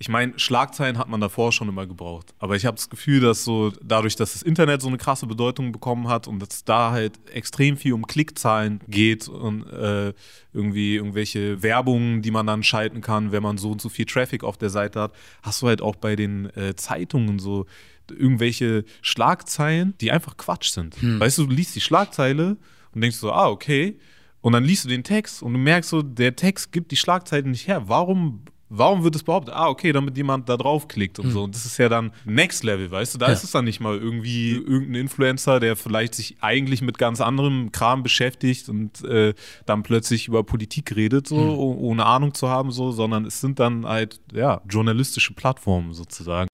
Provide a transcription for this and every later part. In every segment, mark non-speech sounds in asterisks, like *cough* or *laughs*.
ich meine, Schlagzeilen hat man davor schon immer gebraucht. Aber ich habe das Gefühl, dass so dadurch, dass das Internet so eine krasse Bedeutung bekommen hat und dass da halt extrem viel um Klickzahlen geht und äh, irgendwie irgendwelche Werbungen, die man dann schalten kann, wenn man so und so viel Traffic auf der Seite hat, hast du halt auch bei den äh, Zeitungen so irgendwelche Schlagzeilen, die einfach Quatsch sind. Hm. Weißt du, du liest die Schlagzeile und denkst so, ah, okay. Und dann liest du den Text und du merkst so, der Text gibt die Schlagzeilen nicht her. Warum warum wird es behauptet? Ah, okay, damit jemand da draufklickt und mhm. so. Und das ist ja dann Next Level, weißt du? Da ja. ist es dann nicht mal irgendwie irgendein Influencer, der vielleicht sich eigentlich mit ganz anderem Kram beschäftigt und äh, dann plötzlich über Politik redet, so, mhm. ohne Ahnung zu haben, so, sondern es sind dann halt, ja, journalistische Plattformen sozusagen.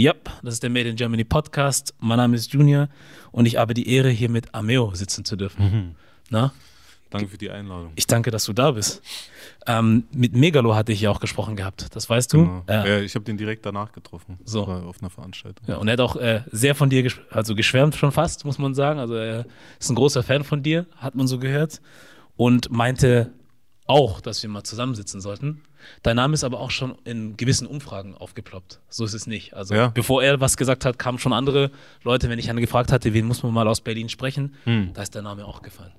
Ja, das ist der Made in Germany Podcast. Mein Name ist Junior und ich habe die Ehre, hier mit Ameo sitzen zu dürfen. Mhm. Na? Danke für die Einladung. Ich danke, dass du da bist. Ähm, mit Megalo hatte ich ja auch gesprochen gehabt, das weißt du. Genau. Ja. ja ich habe den direkt danach getroffen. So. auf einer Veranstaltung. Ja, und er hat auch äh, sehr von dir, also geschwärmt schon fast, muss man sagen. Also er ist ein großer Fan von dir, hat man so gehört. Und meinte auch, dass wir mal zusammensitzen sollten. Dein Name ist aber auch schon in gewissen Umfragen aufgeploppt. So ist es nicht. Also ja. bevor er was gesagt hat, kamen schon andere Leute, wenn ich einen gefragt hatte, wen muss man mal aus Berlin sprechen, hm. da ist der Name auch gefallen.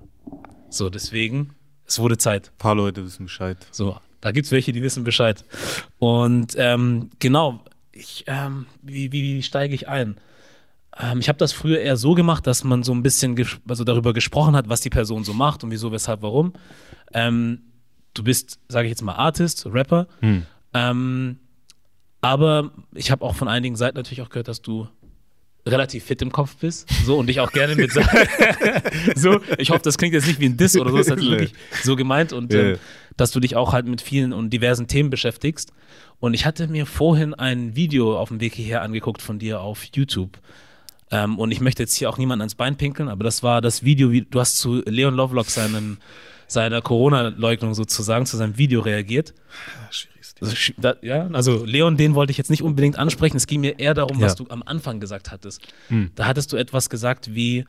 So, deswegen, es wurde Zeit. Ein paar Leute wissen Bescheid. So, da gibt es welche, die wissen Bescheid. Und ähm, genau, ich, ähm, wie, wie, wie steige ich ein? Ähm, ich habe das früher eher so gemacht, dass man so ein bisschen also darüber gesprochen hat, was die Person so macht und wieso, weshalb, warum. Ähm, du bist, sage ich jetzt mal, Artist, Rapper. Hm. Ähm, aber ich habe auch von einigen Seiten natürlich auch gehört, dass du relativ fit im Kopf bist. So und dich auch gerne mit so. *laughs* Ich hoffe, das klingt jetzt nicht wie ein Diss oder so. Das ist halt wirklich so gemeint und yeah. ähm, dass du dich auch halt mit vielen und diversen Themen beschäftigst. Und ich hatte mir vorhin ein Video auf dem Weg hierher angeguckt von dir auf YouTube. Ähm, und ich möchte jetzt hier auch niemanden ans Bein pinkeln, aber das war das Video, wie du hast zu Leon Lovelock seinem seiner Corona-Leugnung sozusagen, zu seinem Video reagiert. Also, ja, also Leon, den wollte ich jetzt nicht unbedingt ansprechen. Es ging mir eher darum, ja. was du am Anfang gesagt hattest. Hm. Da hattest du etwas gesagt wie,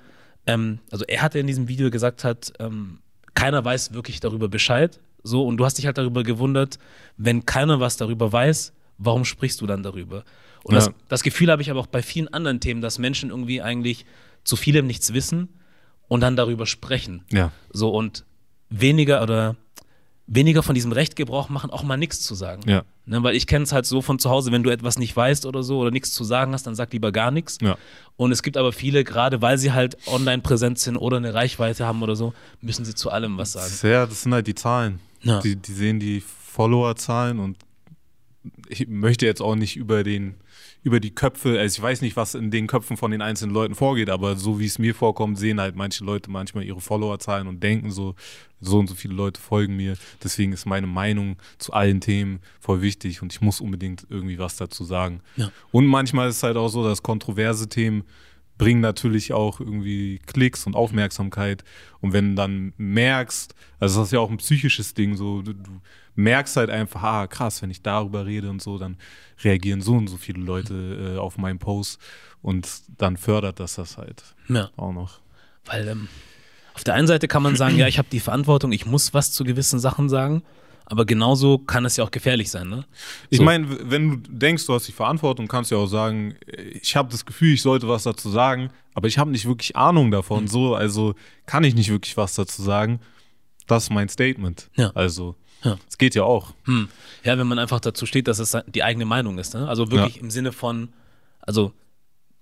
ähm, also er hatte in diesem Video gesagt hat, ähm, keiner weiß wirklich darüber Bescheid. So, und du hast dich halt darüber gewundert, wenn keiner was darüber weiß, warum sprichst du dann darüber? Und ja. das, das Gefühl habe ich aber auch bei vielen anderen Themen, dass Menschen irgendwie eigentlich zu vielem nichts wissen und dann darüber sprechen. Ja. So, und weniger oder weniger von diesem Recht Gebrauch machen, auch mal nichts zu sagen. Ja. Ne, weil ich kenne es halt so von zu Hause, wenn du etwas nicht weißt oder so oder nichts zu sagen hast, dann sag lieber gar nichts. Ja. Und es gibt aber viele, gerade weil sie halt online präsent sind oder eine Reichweite haben oder so, müssen sie zu allem was sagen. Ja, das sind halt die Zahlen. Ja. Die, die sehen die Follower-Zahlen und ich möchte jetzt auch nicht über den über die Köpfe, also ich weiß nicht, was in den Köpfen von den einzelnen Leuten vorgeht, aber so wie es mir vorkommt, sehen halt manche Leute manchmal ihre Followerzahlen und denken so, so und so viele Leute folgen mir. Deswegen ist meine Meinung zu allen Themen voll wichtig und ich muss unbedingt irgendwie was dazu sagen. Ja. Und manchmal ist es halt auch so, dass kontroverse Themen bringen natürlich auch irgendwie Klicks und Aufmerksamkeit. Und wenn du dann merkst, also das ist ja auch ein psychisches Ding, so du, du merkst halt einfach, ah krass, wenn ich darüber rede und so, dann reagieren so und so viele Leute äh, auf meinen Post und dann fördert das das halt ja. auch noch. Weil ähm, auf der einen Seite kann man sagen, ja, ich habe die Verantwortung, ich muss was zu gewissen Sachen sagen. Aber genauso kann es ja auch gefährlich sein, ne? Ich meine, wenn du denkst, du hast die Verantwortung, kannst du ja auch sagen, ich habe das Gefühl, ich sollte was dazu sagen, aber ich habe nicht wirklich Ahnung davon, mhm. so, also kann ich nicht wirklich was dazu sagen. Das ist mein Statement. Ja. Also, ja. es geht ja auch. Hm. Ja, wenn man einfach dazu steht, dass es die eigene Meinung ist, ne? Also wirklich ja. im Sinne von, also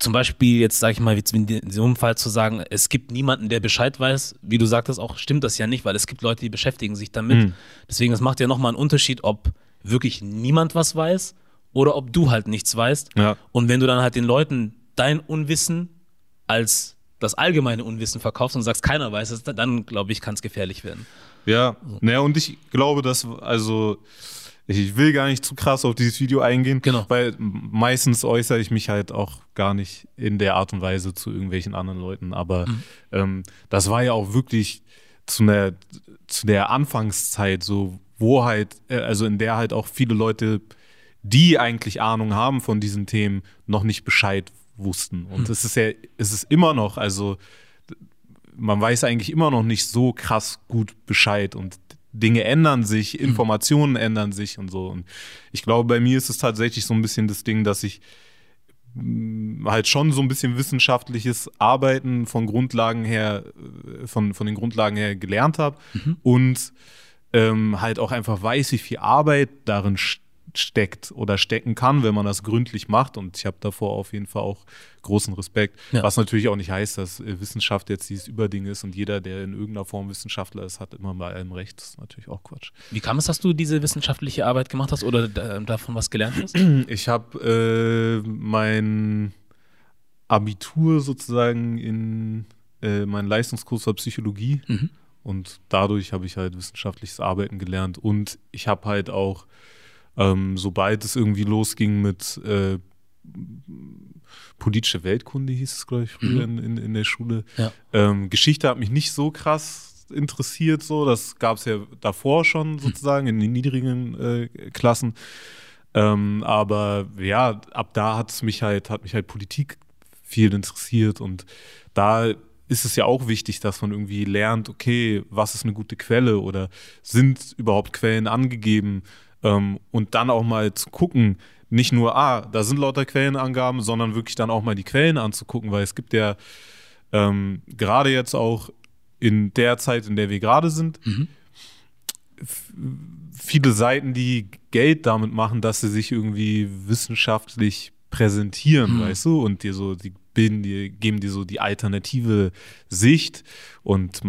zum Beispiel jetzt sage ich mal, wie in einem Fall zu sagen, es gibt niemanden, der Bescheid weiß, wie du sagtest auch, stimmt das ja nicht, weil es gibt Leute, die beschäftigen sich damit. Mhm. Deswegen, es macht ja nochmal einen Unterschied, ob wirklich niemand was weiß oder ob du halt nichts weißt. Ja. Und wenn du dann halt den Leuten dein Unwissen als das allgemeine Unwissen verkaufst und sagst, keiner weiß es, dann glaube ich, kann es gefährlich werden. Ja, naja, und ich glaube, dass, also, ich will gar nicht zu krass auf dieses Video eingehen, genau. weil meistens äußere ich mich halt auch gar nicht in der Art und Weise zu irgendwelchen anderen Leuten. Aber mhm. ähm, das war ja auch wirklich zu einer, zu der Anfangszeit so, wo halt, äh, also in der halt auch viele Leute, die eigentlich Ahnung haben von diesen Themen, noch nicht Bescheid wussten. Und es ist ja, es ist immer noch, also man weiß eigentlich immer noch nicht so krass gut Bescheid und Dinge ändern sich, Informationen ändern sich und so. Und ich glaube, bei mir ist es tatsächlich so ein bisschen das Ding, dass ich mh, halt schon so ein bisschen wissenschaftliches Arbeiten von Grundlagen her, äh, von, von den Grundlagen her gelernt habe und ähm, halt auch einfach weiß, wie viel Arbeit darin st- steckt oder stecken kann, wenn man das gründlich macht. Und ich habe davor auf jeden Fall auch großen Respekt. Ja. Was natürlich auch nicht heißt, dass äh, Wissenschaft jetzt dieses Überding ist und jeder, der in irgendeiner Form Wissenschaftler ist, hat immer bei allem recht. Das ist natürlich auch Quatsch. Wie kam es, dass du diese wissenschaftliche Arbeit gemacht hast oder da, davon was gelernt hast? *clears throat* Ich habe äh, mein Abitur sozusagen in äh, meinen Leistungskurs für Psychologie Mhm. und dadurch habe ich halt wissenschaftliches Arbeiten gelernt und ich habe halt auch, ähm, sobald es irgendwie losging mit äh, politische Weltkunde, hieß es, glaube ich, früher in, in, in der Schule. Ja. Ähm, Geschichte hat mich nicht so krass interessiert, so. Das gab es ja davor schon sozusagen in den niedrigen äh, Klassen. Ähm, aber ja, ab da hat es mich halt, hat mich halt Politik viel interessiert und da ist es ja auch wichtig, dass man irgendwie lernt, okay, was ist eine gute Quelle oder sind überhaupt Quellen angegeben ähm, und dann auch mal zu gucken, nicht nur, ah, da sind lauter Quellenangaben, sondern wirklich dann auch mal die Quellen anzugucken, weil es gibt ja ähm, gerade jetzt auch in der Zeit, in der wir gerade sind, f- viele Seiten, die Geld damit machen, dass sie sich irgendwie wissenschaftlich präsentieren, weißt du, und dir so, die bilden dir, geben dir so die alternative Sicht und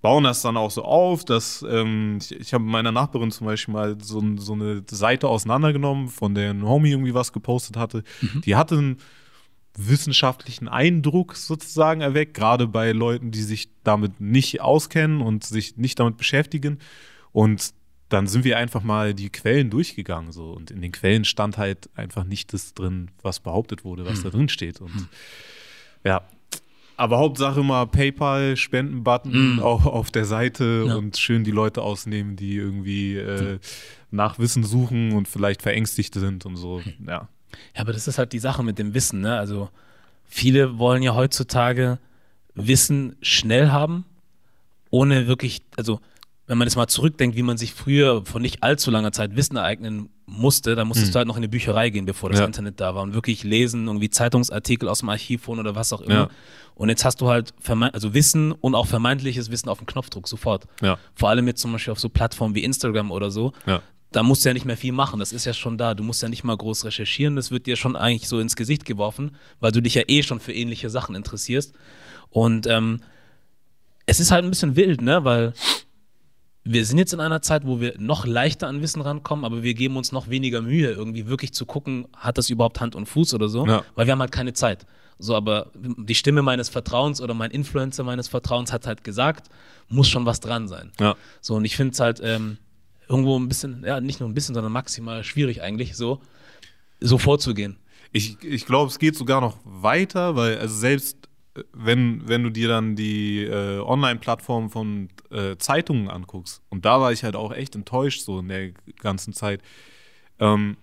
bauen das dann auch so auf, dass ähm, ich, ich habe meiner Nachbarin zum Beispiel mal so, so eine Seite auseinandergenommen, von der ein Homie irgendwie was gepostet hatte. Die hatte einen wissenschaftlichen Eindruck sozusagen erweckt, gerade bei Leuten, die sich damit nicht auskennen und sich nicht damit beschäftigen. Und dann sind wir einfach mal die Quellen durchgegangen so und in den Quellen stand halt einfach nicht das drin, was behauptet wurde, was da drin steht und ja. Aber Hauptsache mal PayPal, Spendenbutton auch auf der Seite Ja. und schön die Leute ausnehmen, die irgendwie äh, nach Wissen suchen und vielleicht verängstigt sind und so. Ja. Ja, aber das ist halt die Sache mit dem Wissen, ne? Also viele wollen ja heutzutage Wissen schnell haben, ohne wirklich, also wenn man jetzt mal zurückdenkt, wie man sich früher vor nicht allzu langer Zeit Wissen ereignen musste, dann musstest du halt noch in eine Bücherei gehen, bevor das Ja. Internet da war und wirklich lesen, irgendwie Zeitungsartikel aus dem Archiv holen oder was auch immer. Ja. Und jetzt hast du halt also Wissen und auch vermeintliches Wissen auf dem Knopfdruck sofort. Ja. Vor allem jetzt zum Beispiel auf so Plattformen wie Instagram oder so. Ja. Da musst du ja nicht mehr viel machen. Das ist ja schon da. Du musst ja nicht mal groß recherchieren. Das wird dir schon eigentlich so ins Gesicht geworfen, weil du dich ja eh schon für ähnliche Sachen interessierst. Und ähm, es ist halt ein bisschen wild, ne? Weil wir sind jetzt in einer Zeit, wo wir noch leichter an Wissen rankommen, aber wir geben uns noch weniger Mühe, irgendwie wirklich zu gucken, hat das überhaupt Hand und Fuß oder so, Ja. weil wir haben halt keine Zeit. So, aber die Stimme meines Vertrauens oder mein Influencer meines Vertrauens hat halt gesagt, muss schon was dran sein. Ja. So, und ich finde es halt ähm, irgendwo ein bisschen, ja, nicht nur ein bisschen, sondern maximal schwierig eigentlich, so, so vorzugehen. Ich, ich glaube, es geht sogar noch weiter, weil also selbst wenn, wenn du dir dann die äh, Online-Plattform von äh, Zeitungen anguckst, und da war ich halt auch echt enttäuscht so in der ganzen Zeit, ähm,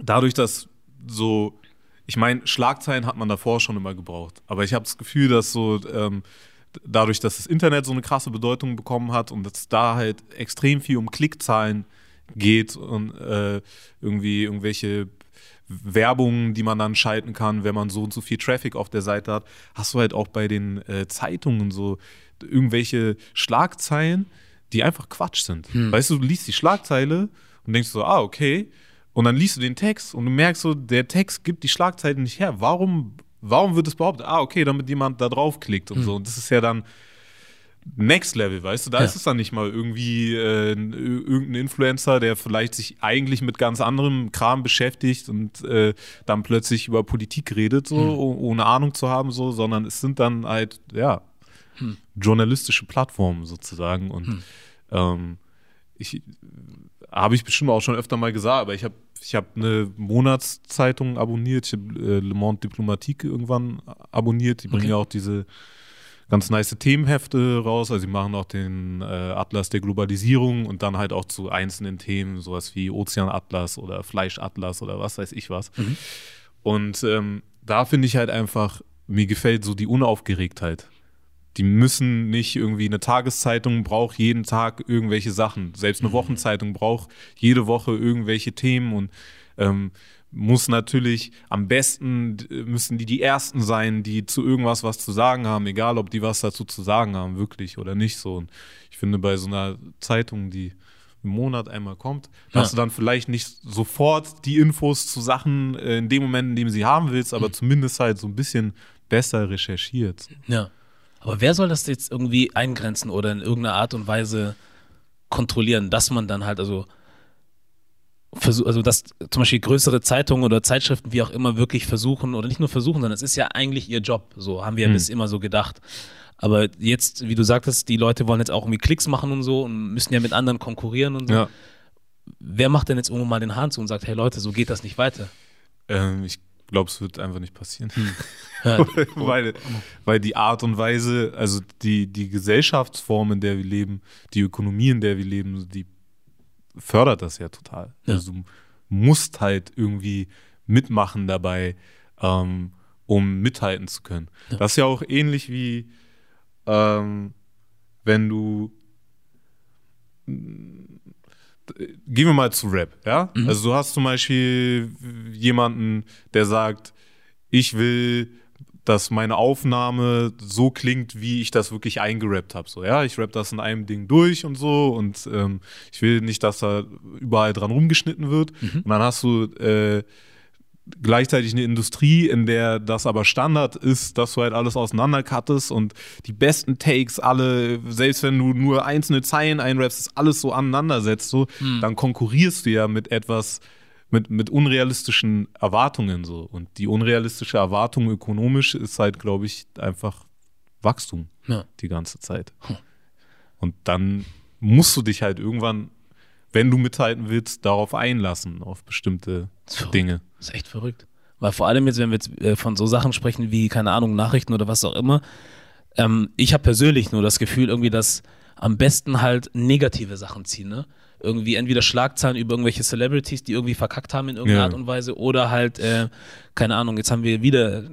dadurch, dass so, ich meine, Schlagzeilen hat man davor schon immer gebraucht, aber ich habe das Gefühl, dass so ähm, dadurch, dass das Internet so eine krasse Bedeutung bekommen hat und dass da halt extrem viel um Klickzahlen geht und äh, irgendwie irgendwelche Werbungen, die man dann schalten kann, wenn man so und so viel Traffic auf der Seite hat, hast du halt auch bei den äh, Zeitungen so irgendwelche Schlagzeilen, die einfach Quatsch sind. Weißt du, du liest die Schlagzeile und denkst so, ah, okay. Und dann liest du den Text und du merkst so, der Text gibt die Schlagzeile nicht her. Warum, warum wird es behauptet? Ah, okay, damit jemand da draufklickt und so. Und das ist ja dann Next Level, weißt du? Da Ja. ist es dann nicht mal irgendwie äh, ein- irgendein Influencer, der vielleicht sich eigentlich mit ganz anderem Kram beschäftigt und äh, dann plötzlich über Politik redet, so oh- ohne Ahnung zu haben, so, sondern es sind dann halt, ja, journalistische Plattformen sozusagen. Und ähm, ich habe ich bestimmt auch schon öfter mal gesagt, aber ich habe ich hab eine Monatszeitung abonniert, ich habe äh, Le Monde Diplomatique irgendwann abonniert, die bringen Okay. ja auch diese ganz nice Themenhefte raus. Also sie machen auch den äh, Atlas der Globalisierung und dann halt auch zu einzelnen Themen, sowas wie Ozeanatlas oder Fleischatlas oder was weiß ich was. Und ähm, da finde ich halt einfach, mir gefällt so die Unaufgeregtheit. Die müssen nicht irgendwie eine Tageszeitung braucht jeden Tag irgendwelche Sachen. Selbst eine Wochenzeitung braucht jede Woche irgendwelche Themen und ähm, muss natürlich am besten müssen die die ersten sein, die zu irgendwas was zu sagen haben, egal ob die was dazu zu sagen haben, wirklich oder nicht so. Und ich finde bei so einer Zeitung, die im Monat einmal kommt, Ja. hast du dann vielleicht nicht sofort die Infos zu Sachen äh, in dem Moment, in dem sie haben willst, aber zumindest halt so ein bisschen besser recherchiert. Ja. Aber wer soll das jetzt irgendwie eingrenzen oder in irgendeiner Art und Weise kontrollieren, dass man dann halt, also, also dass zum Beispiel größere Zeitungen oder Zeitschriften, wie auch immer, wirklich versuchen, oder nicht nur versuchen, sondern es ist ja eigentlich ihr Job. So haben wir ja Hm. bis immer so gedacht. Aber jetzt, wie du sagtest, die Leute wollen jetzt auch irgendwie Klicks machen und so und müssen ja mit anderen konkurrieren und so. Ja. Wer macht denn jetzt irgendwo mal den Hahn zu und sagt, hey Leute, so geht das nicht weiter? Ähm, ich glaube, es wird einfach nicht passieren. *laughs* Ja, weil, weil die Art und Weise, also die, die Gesellschaftsform, in der wir leben, die Ökonomie, in der wir leben, die fördert das ja total. Ja. Also du musst halt irgendwie mitmachen dabei, ähm, um mithalten zu können. Ja. Das ist ja auch ähnlich wie ähm, wenn du Gehen wir mal zu Rap, ja? Mhm. Also du hast zum Beispiel jemanden, der sagt, ich will, dass meine Aufnahme so klingt, wie ich das wirklich eingerappt habe. So, ja, ich rap das in einem Ding durch und so und ähm, ich will nicht, dass da überall dran rumgeschnitten wird. Und dann hast du äh, gleichzeitig eine Industrie, in der das aber Standard ist, dass du halt alles auseinandercuttest und die besten Takes alle, selbst wenn du nur einzelne Zeilen einrappst, ist alles so aneinandersetzt, so, dann konkurrierst du ja mit etwas, mit, mit unrealistischen Erwartungen so. Und die unrealistische Erwartung ökonomisch ist halt, glaube ich, einfach Wachstum ja. die ganze Zeit. Und dann musst du dich halt irgendwann, wenn du mithalten willst, darauf einlassen, auf bestimmte verrückt. Dinge. Das ist echt verrückt. Weil vor allem jetzt, wenn wir jetzt äh, von so Sachen sprechen wie, keine Ahnung, Nachrichten oder was auch immer, ähm, ich habe persönlich nur das Gefühl irgendwie, dass am besten halt negative Sachen ziehen, ne? Irgendwie entweder Schlagzeilen über irgendwelche Celebrities, die irgendwie verkackt haben in irgendeiner Ja. Art und Weise, oder halt, äh, keine Ahnung, jetzt haben wir wieder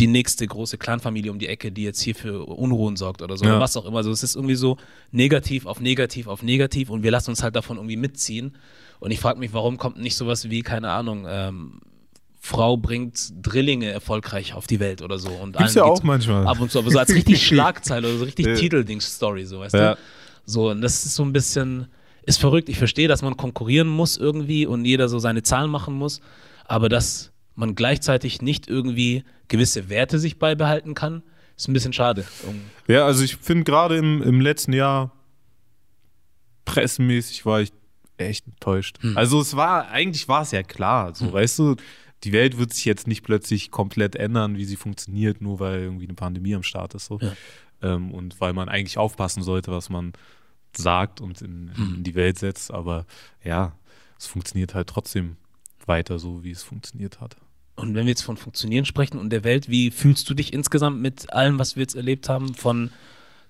die nächste große Clanfamilie um die Ecke, die jetzt hier für Unruhen sorgt oder so, Ja. oder was auch immer. Also es ist irgendwie so negativ auf negativ auf negativ und wir lassen uns halt davon irgendwie mitziehen. Und ich frage mich, warum kommt nicht sowas wie, keine Ahnung, ähm, Frau bringt Drillinge erfolgreich auf die Welt oder so. Und Gibt's ja auch manchmal. Ab und zu, aber so als richtig *laughs* Schlagzeile oder so richtig Ja. Titeldings-Story, so, weißt Ja. du? So, und das ist so ein bisschen, ist verrückt. Ich verstehe, dass man konkurrieren muss irgendwie und jeder so seine Zahlen machen muss, aber dass man gleichzeitig nicht irgendwie gewisse Werte sich beibehalten kann, ist ein bisschen schade. Ja, also ich finde gerade im, im letzten Jahr pressemäßig war ich echt enttäuscht. Hm. Also es war, eigentlich war es ja klar, so weißt du, die Welt wird sich jetzt nicht plötzlich komplett ändern, wie sie funktioniert, nur weil irgendwie eine Pandemie am Start ist. So. Ja. Ähm, und weil man eigentlich aufpassen sollte, was man sagt und in, Hm. in die Welt setzt. Aber ja, es funktioniert halt trotzdem weiter so, wie es funktioniert hat. Und wenn wir jetzt von Funktionieren sprechen und der Welt, wie fühlst du dich insgesamt mit allem, was wir jetzt erlebt haben? Von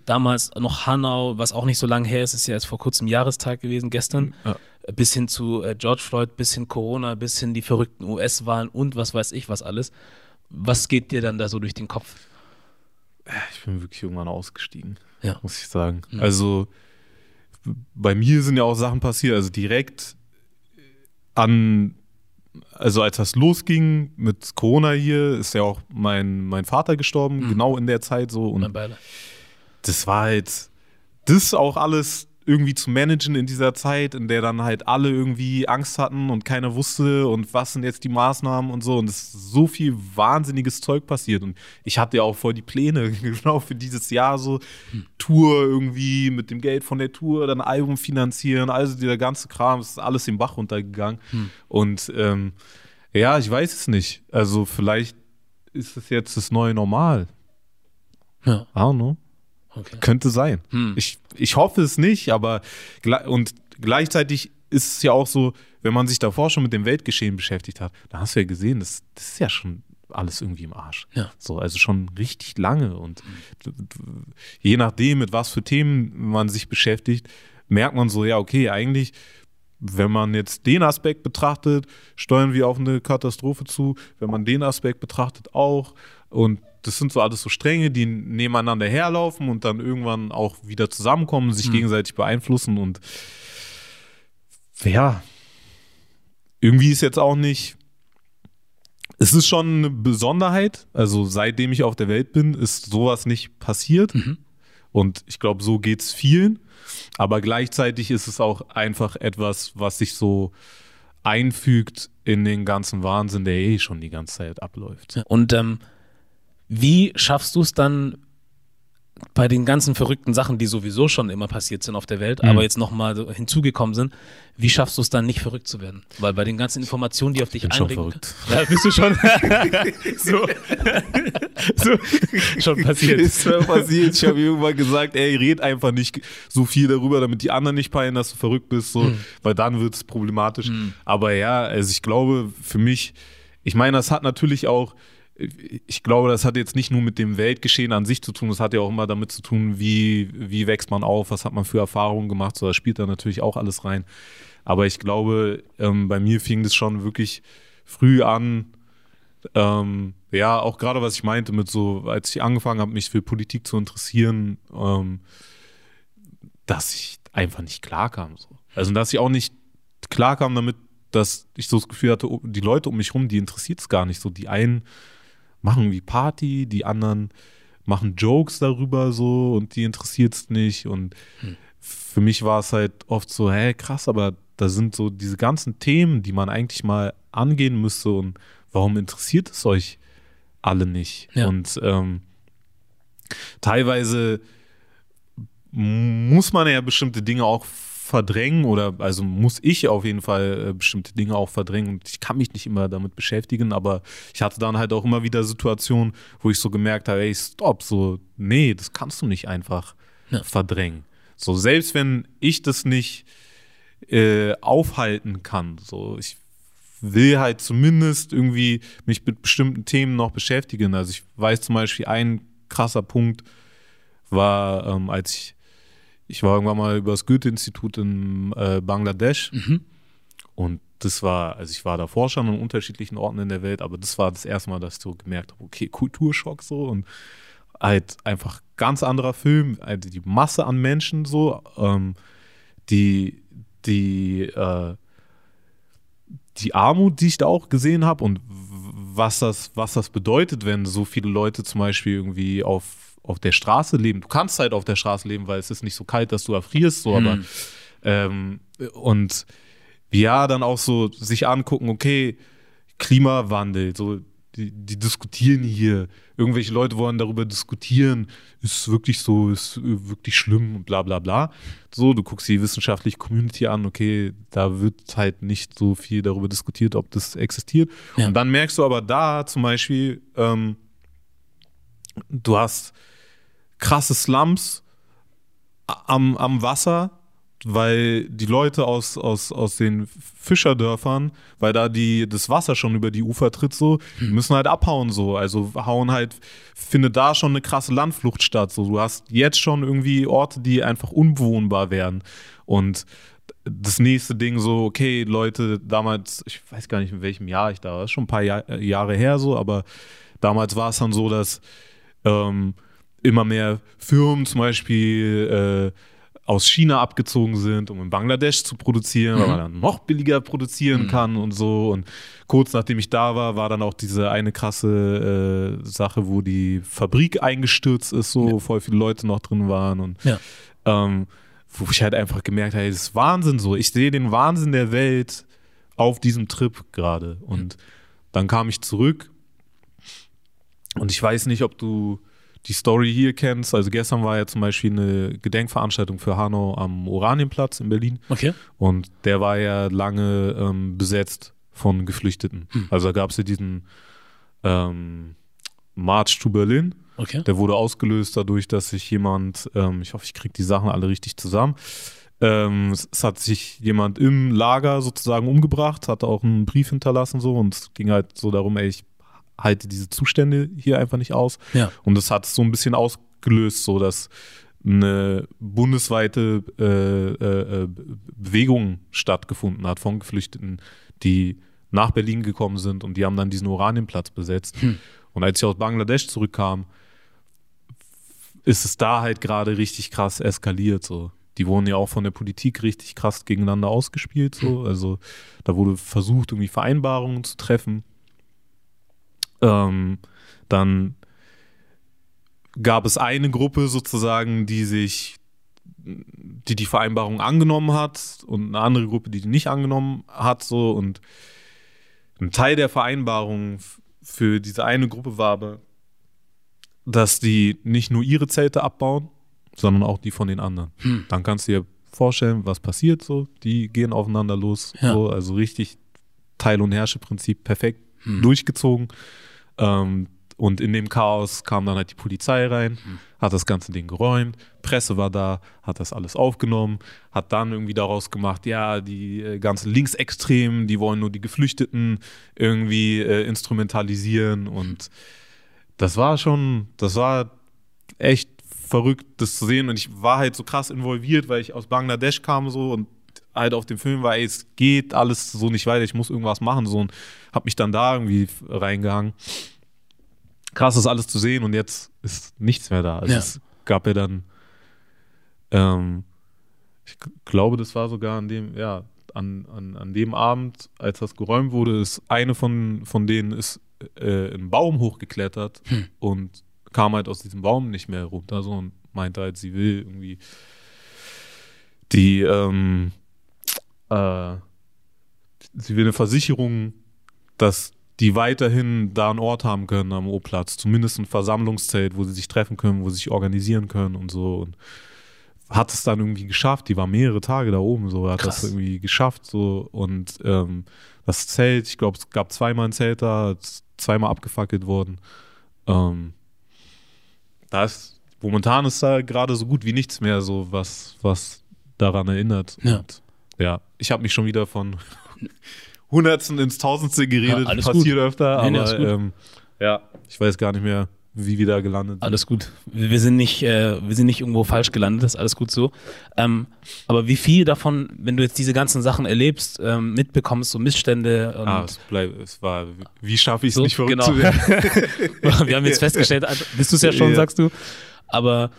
damals noch Hanau, was auch nicht so lange her ist, ist ja jetzt vor kurzem Jahrestag gewesen, gestern, Ja. bis hin zu äh, George Floyd, bis hin Corona, bis hin die verrückten US-Wahlen und was weiß ich was alles. Was geht dir dann da so durch den Kopf? Ich bin wirklich irgendwann ausgestiegen, Ja. muss ich sagen. Mhm. Also bei mir sind ja auch Sachen passiert, also direkt an, also als das losging mit Corona hier, ist ja auch mein, mein Vater gestorben, Mhm. genau in der Zeit so. Und das war halt, das auch alles irgendwie zu managen in dieser Zeit, in der dann halt alle irgendwie Angst hatten und keiner wusste und was sind jetzt die Maßnahmen und so. Und es ist so viel wahnsinniges Zeug passiert. Und ich hatte ja auch voll die Pläne, *laughs* genau für dieses Jahr so Tour irgendwie mit dem Geld von der Tour, dann Album finanzieren, also dieser ganze Kram, es ist alles im Bach runtergegangen. Und ähm, ja, ich weiß es nicht. Also vielleicht ist es jetzt das neue Normal. Ja, I don't know. Okay. Könnte sein. Hm. Ich, ich hoffe es nicht, aber und gleichzeitig ist es ja auch so, wenn man sich davor schon mit dem Weltgeschehen beschäftigt hat, da hast du ja gesehen, das, das ist ja schon alles irgendwie im Arsch. Ja. So, also schon richtig lange. Und je nachdem, mit was für Themen man sich beschäftigt, merkt man so, ja, okay, eigentlich wenn man jetzt den Aspekt betrachtet, steuern wir auf eine Katastrophe zu. Wenn man den Aspekt betrachtet, auch. Und das sind so alles so Stränge, die nebeneinander herlaufen und dann irgendwann auch wieder zusammenkommen, sich mhm. gegenseitig beeinflussen. Und ja, irgendwie ist jetzt auch nicht. Es ist schon eine Besonderheit. Also seitdem ich auf der Welt bin, ist sowas nicht passiert. Mhm. Und ich glaube, so geht es vielen. Aber gleichzeitig ist es auch einfach etwas, was sich so einfügt in den ganzen Wahnsinn, der eh schon die ganze Zeit abläuft. Und ähm, wie schaffst du es dann, bei den ganzen verrückten Sachen, die sowieso schon immer passiert sind auf der Welt, mhm. aber jetzt nochmal hinzugekommen sind, wie schaffst du es dann nicht verrückt zu werden? Weil bei den ganzen Informationen, die auf dich einregen. *laughs* Ja, bist du schon. *laughs* so. so. Schon passiert. Ist schon passiert. Ich habe irgendwann gesagt, ey, red einfach nicht so viel darüber, damit die anderen nicht peilen, dass du verrückt bist, so, mhm. weil dann wird es problematisch. Mhm. Aber ja, also ich glaube, für mich, ich meine, das hat natürlich auch ich glaube, das hat jetzt nicht nur mit dem Weltgeschehen an sich zu tun, das hat ja auch immer damit zu tun, wie, wie wächst man auf, was hat man für Erfahrungen gemacht, so das spielt da natürlich auch alles rein. Aber ich glaube, ähm, bei mir fing das schon wirklich früh an, ähm, ja, auch gerade was ich meinte mit so, als ich angefangen habe, mich für Politik zu interessieren, ähm, dass ich einfach nicht klarkam. So. Also, dass ich auch nicht klarkam damit, dass ich so das Gefühl hatte, die Leute um mich rum, die interessiert es gar nicht so. Die einen machen wie Party, die anderen machen Jokes darüber so und die interessiert es nicht. Und hm. für mich war es halt oft so, hä, krass, aber da sind so diese ganzen Themen, die man eigentlich mal angehen müsste und warum interessiert es euch alle nicht? Ja. Und ähm, teilweise muss man ja bestimmte Dinge auch verdrängen oder also muss ich auf jeden Fall äh, bestimmte Dinge auch verdrängen und ich kann mich nicht immer damit beschäftigen, aber ich hatte dann halt auch immer wieder Situationen, wo ich so gemerkt habe, ey, stopp, so, nee, das kannst du nicht einfach ja. verdrängen. So, selbst wenn ich das nicht äh, aufhalten kann, so, ich will halt zumindest irgendwie mich mit bestimmten Themen noch beschäftigen. Also ich weiß zum Beispiel, ein krasser Punkt war, ähm, als ich ich war irgendwann mal über das Goethe-Institut in äh, Bangladesch mhm. und das war, also ich war davor schon an unterschiedlichen Orten in der Welt, aber das war das erste Mal, dass ich so gemerkt habe, okay, Kulturschock so und halt einfach ganz anderer Film, also die Masse an Menschen so, ähm, die, die, äh, die Armut, die ich da auch gesehen habe und was das, was das bedeutet, wenn so viele Leute zum Beispiel irgendwie auf auf der Straße leben. Du kannst halt auf der Straße leben, weil es ist nicht so kalt, dass du erfrierst, so, mhm. aber ähm, und ja, dann auch so sich angucken, okay, Klimawandel, so die, die, diskutieren hier, irgendwelche Leute wollen darüber diskutieren, ist wirklich so, ist wirklich schlimm und bla bla bla. So, du guckst die wissenschaftliche Community an, okay, da wird halt nicht so viel darüber diskutiert, ob das existiert. Ja. Und dann merkst du aber da zum Beispiel, ähm, du hast krasse Slums am, am Wasser, weil die Leute aus, aus, aus den Fischerdörfern, weil da die, das Wasser schon über die Ufer tritt, so, die hm. müssen halt abhauen, so. Also hauen halt, findet da schon eine krasse Landflucht statt. So. Du hast jetzt schon irgendwie Orte, die einfach unbewohnbar werden. Und das nächste Ding so, okay, Leute, damals, ich weiß gar nicht, in welchem Jahr ich da war, ist schon ein paar Jahr, Jahre her so, aber damals war es dann so, dass ähm, immer mehr Firmen zum Beispiel äh, aus China abgezogen sind, um in Bangladesch zu produzieren, mhm. weil man dann noch billiger produzieren mhm. kann und so. Und kurz nachdem ich da war, war dann auch diese eine krasse äh, Sache, wo die Fabrik eingestürzt ist, so ja. voll viele Leute noch drin waren und ja. ähm, wo ich halt einfach gemerkt habe, das ist Wahnsinn so. Ich sehe den Wahnsinn der Welt auf diesem Trip gerade. Und mhm. dann kam ich zurück und ich weiß nicht, ob du die Story hier kennst. Also gestern war ja zum Beispiel eine Gedenkveranstaltung für Hanau am Oranienplatz in Berlin. Okay. Und der war ja lange ähm, besetzt von Geflüchteten. Hm. Also da gab es ja diesen ähm, March to Berlin. Okay. Der wurde ausgelöst dadurch, dass sich jemand, ähm, ich hoffe, ich kriege die Sachen alle richtig zusammen. Ähm, es, es, hat sich jemand im Lager sozusagen umgebracht, hat auch einen Brief hinterlassen so und es ging halt so darum, ey, ich halte diese Zustände hier einfach nicht aus. Ja. Und das hat so ein bisschen ausgelöst, so dass eine bundesweite äh, äh, äh, Bewegung stattgefunden hat von Geflüchteten, die nach Berlin gekommen sind und die haben dann diesen Oranienplatz besetzt. Hm. Und als ich aus Bangladesch zurückkam, ist es da halt gerade richtig krass eskaliert. So. Die wurden ja auch von der Politik richtig krass gegeneinander ausgespielt. So. Hm. Also da wurde versucht, irgendwie Vereinbarungen zu treffen. Ähm, dann gab es eine Gruppe sozusagen, die sich, die die Vereinbarung angenommen hat und eine andere Gruppe, die die nicht angenommen hat, so und ein Teil der Vereinbarung für diese eine Gruppe war aber, dass die nicht nur ihre Zelte abbauen, sondern auch die von den anderen. Hm. Dann kannst du dir vorstellen, was passiert so. Die gehen aufeinander los. Ja. So, also richtig Teil- und Herrsche-Prinzip perfekt hm. durchgezogen. Ähm, und in dem Chaos kam dann halt die Polizei rein, mhm. hat das ganze Ding geräumt, Presse war da, hat das alles aufgenommen, hat dann irgendwie daraus gemacht, ja, die äh, ganzen Linksextremen, die wollen nur die Geflüchteten irgendwie äh, instrumentalisieren und das war schon, das war echt verrückt, das zu sehen und ich war halt so krass involviert, weil ich aus Bangladesch kam so und halt auf dem Film war, ey, es geht alles so nicht weiter, ich muss irgendwas machen so und hab mich dann da irgendwie reingehangen krass, das alles zu sehen und jetzt ist nichts mehr da. Also ja. es gab ja dann, ähm, ich glaube, das war sogar an dem, ja, an, an, an dem Abend, als das geräumt wurde, ist eine von, von denen ist äh, einen Baum hochgeklettert hm. und kam halt aus diesem Baum nicht mehr runter so und meinte halt, sie will irgendwie die, ähm, äh, sie will eine Versicherung, dass die weiterhin da einen Ort haben können am O-Platz, zumindest ein Versammlungszelt, wo sie sich treffen können, wo sie sich organisieren können und so. Und hat es dann irgendwie geschafft. Die war mehrere Tage da oben, so hat Krass. das irgendwie geschafft. So und ähm, das Zelt, ich glaube, es gab zweimal ein Zelt da, zweimal abgefackelt worden. Ähm, da ist momentan ist da gerade so gut wie nichts mehr, so was, was daran erinnert. Ja, und, ja ich habe mich schon wieder von *laughs* Hundertsten ins Tausendste geredet, ja, passiert gut. öfter, nee, aber ähm, ja, ich weiß gar nicht mehr, wie wir da gelandet sind. Alles gut. Wir sind nicht, äh, wir sind nicht irgendwo falsch gelandet, das ist alles gut so. Ähm, aber wie viel davon, wenn du jetzt diese ganzen Sachen erlebst, ähm, mitbekommst, so Missstände und ah, es, bleib, es war, wie schaffe ich es so, nicht verrückt genau. zu werden? *laughs* *laughs* wir haben jetzt festgestellt, also, bist du es ja schon, ja. sagst du, aber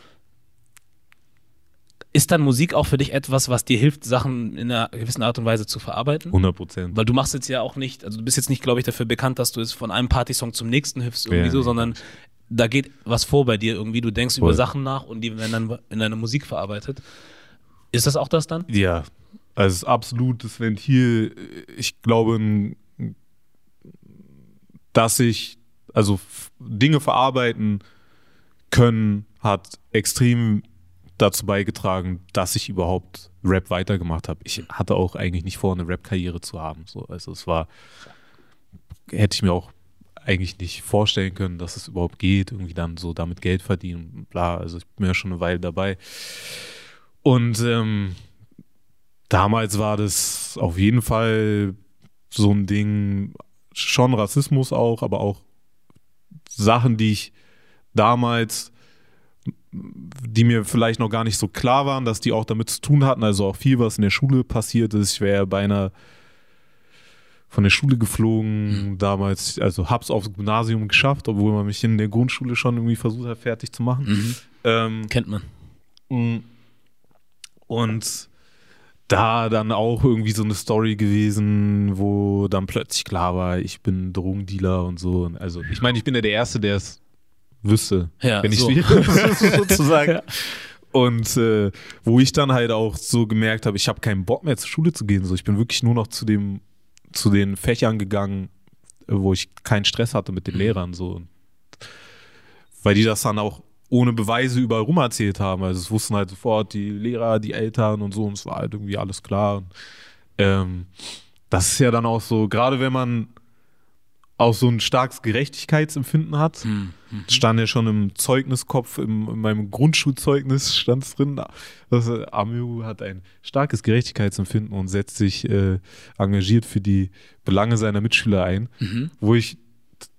ist dann Musik auch für dich etwas, was dir hilft, Sachen in einer gewissen Art und Weise zu verarbeiten? 100 Prozent. Weil du machst jetzt ja auch nicht, also du bist jetzt nicht, glaube ich, dafür bekannt, dass du es von einem Partysong zum nächsten hüpfst irgendwie ja, so, sondern da geht was vor bei dir irgendwie. Du denkst Voll. über Sachen nach und die werden dann in deiner Musik verarbeitet. Ist das auch das dann? Ja, also absolutes Ventil. Ich glaube, dass ich, also Dinge verarbeiten können, hat extrem dazu beigetragen, dass ich überhaupt Rap weitergemacht habe. Ich hatte auch eigentlich nicht vor, eine Rap-Karriere zu haben. So. Also es war, hätte ich mir auch eigentlich nicht vorstellen können, dass es überhaupt geht, irgendwie dann so damit Geld verdienen, bla. Also ich bin ja schon eine Weile dabei. Und ähm, damals war das auf jeden Fall so ein Ding, schon Rassismus auch, aber auch Sachen, die ich damals die mir vielleicht noch gar nicht so klar waren, dass die auch damit zu tun hatten. Also auch viel, was in der Schule passiert ist. Ich wäre beinahe von der Schule geflogen mhm. damals, also hab's aufs Gymnasium geschafft, obwohl man mich in der Grundschule schon irgendwie versucht hat, fertig zu machen. Mhm. Ähm, Kennt man. Mm. Und da dann auch irgendwie so eine Story gewesen, wo dann plötzlich klar war, ich bin Drogendealer und so. Also ich meine, ich bin ja der Erste, der es wüsste, ja, wenn ich so. *laughs* sozusagen. Ja. Und äh, wo ich dann halt auch so gemerkt habe, ich habe keinen Bock mehr zur Schule zu gehen. So, ich bin wirklich nur noch zu dem, zu den Fächern gegangen, wo ich keinen Stress hatte mit den mhm. Lehrern. So. Weil die das dann auch ohne Beweise überall rum erzählt haben. Also es wussten halt sofort die Lehrer, die Eltern und so, und es war halt irgendwie alles klar. Und, ähm, das ist ja dann auch so, gerade wenn man auch so ein starkes Gerechtigkeitsempfinden hat. Mhm. Stand ja schon im Zeugniskopf, im, in meinem Grundschulzeugnis stand es drin. Also, Amu hat ein starkes Gerechtigkeitsempfinden und setzt sich äh, engagiert für die Belange seiner Mitschüler ein. Mhm. Wo ich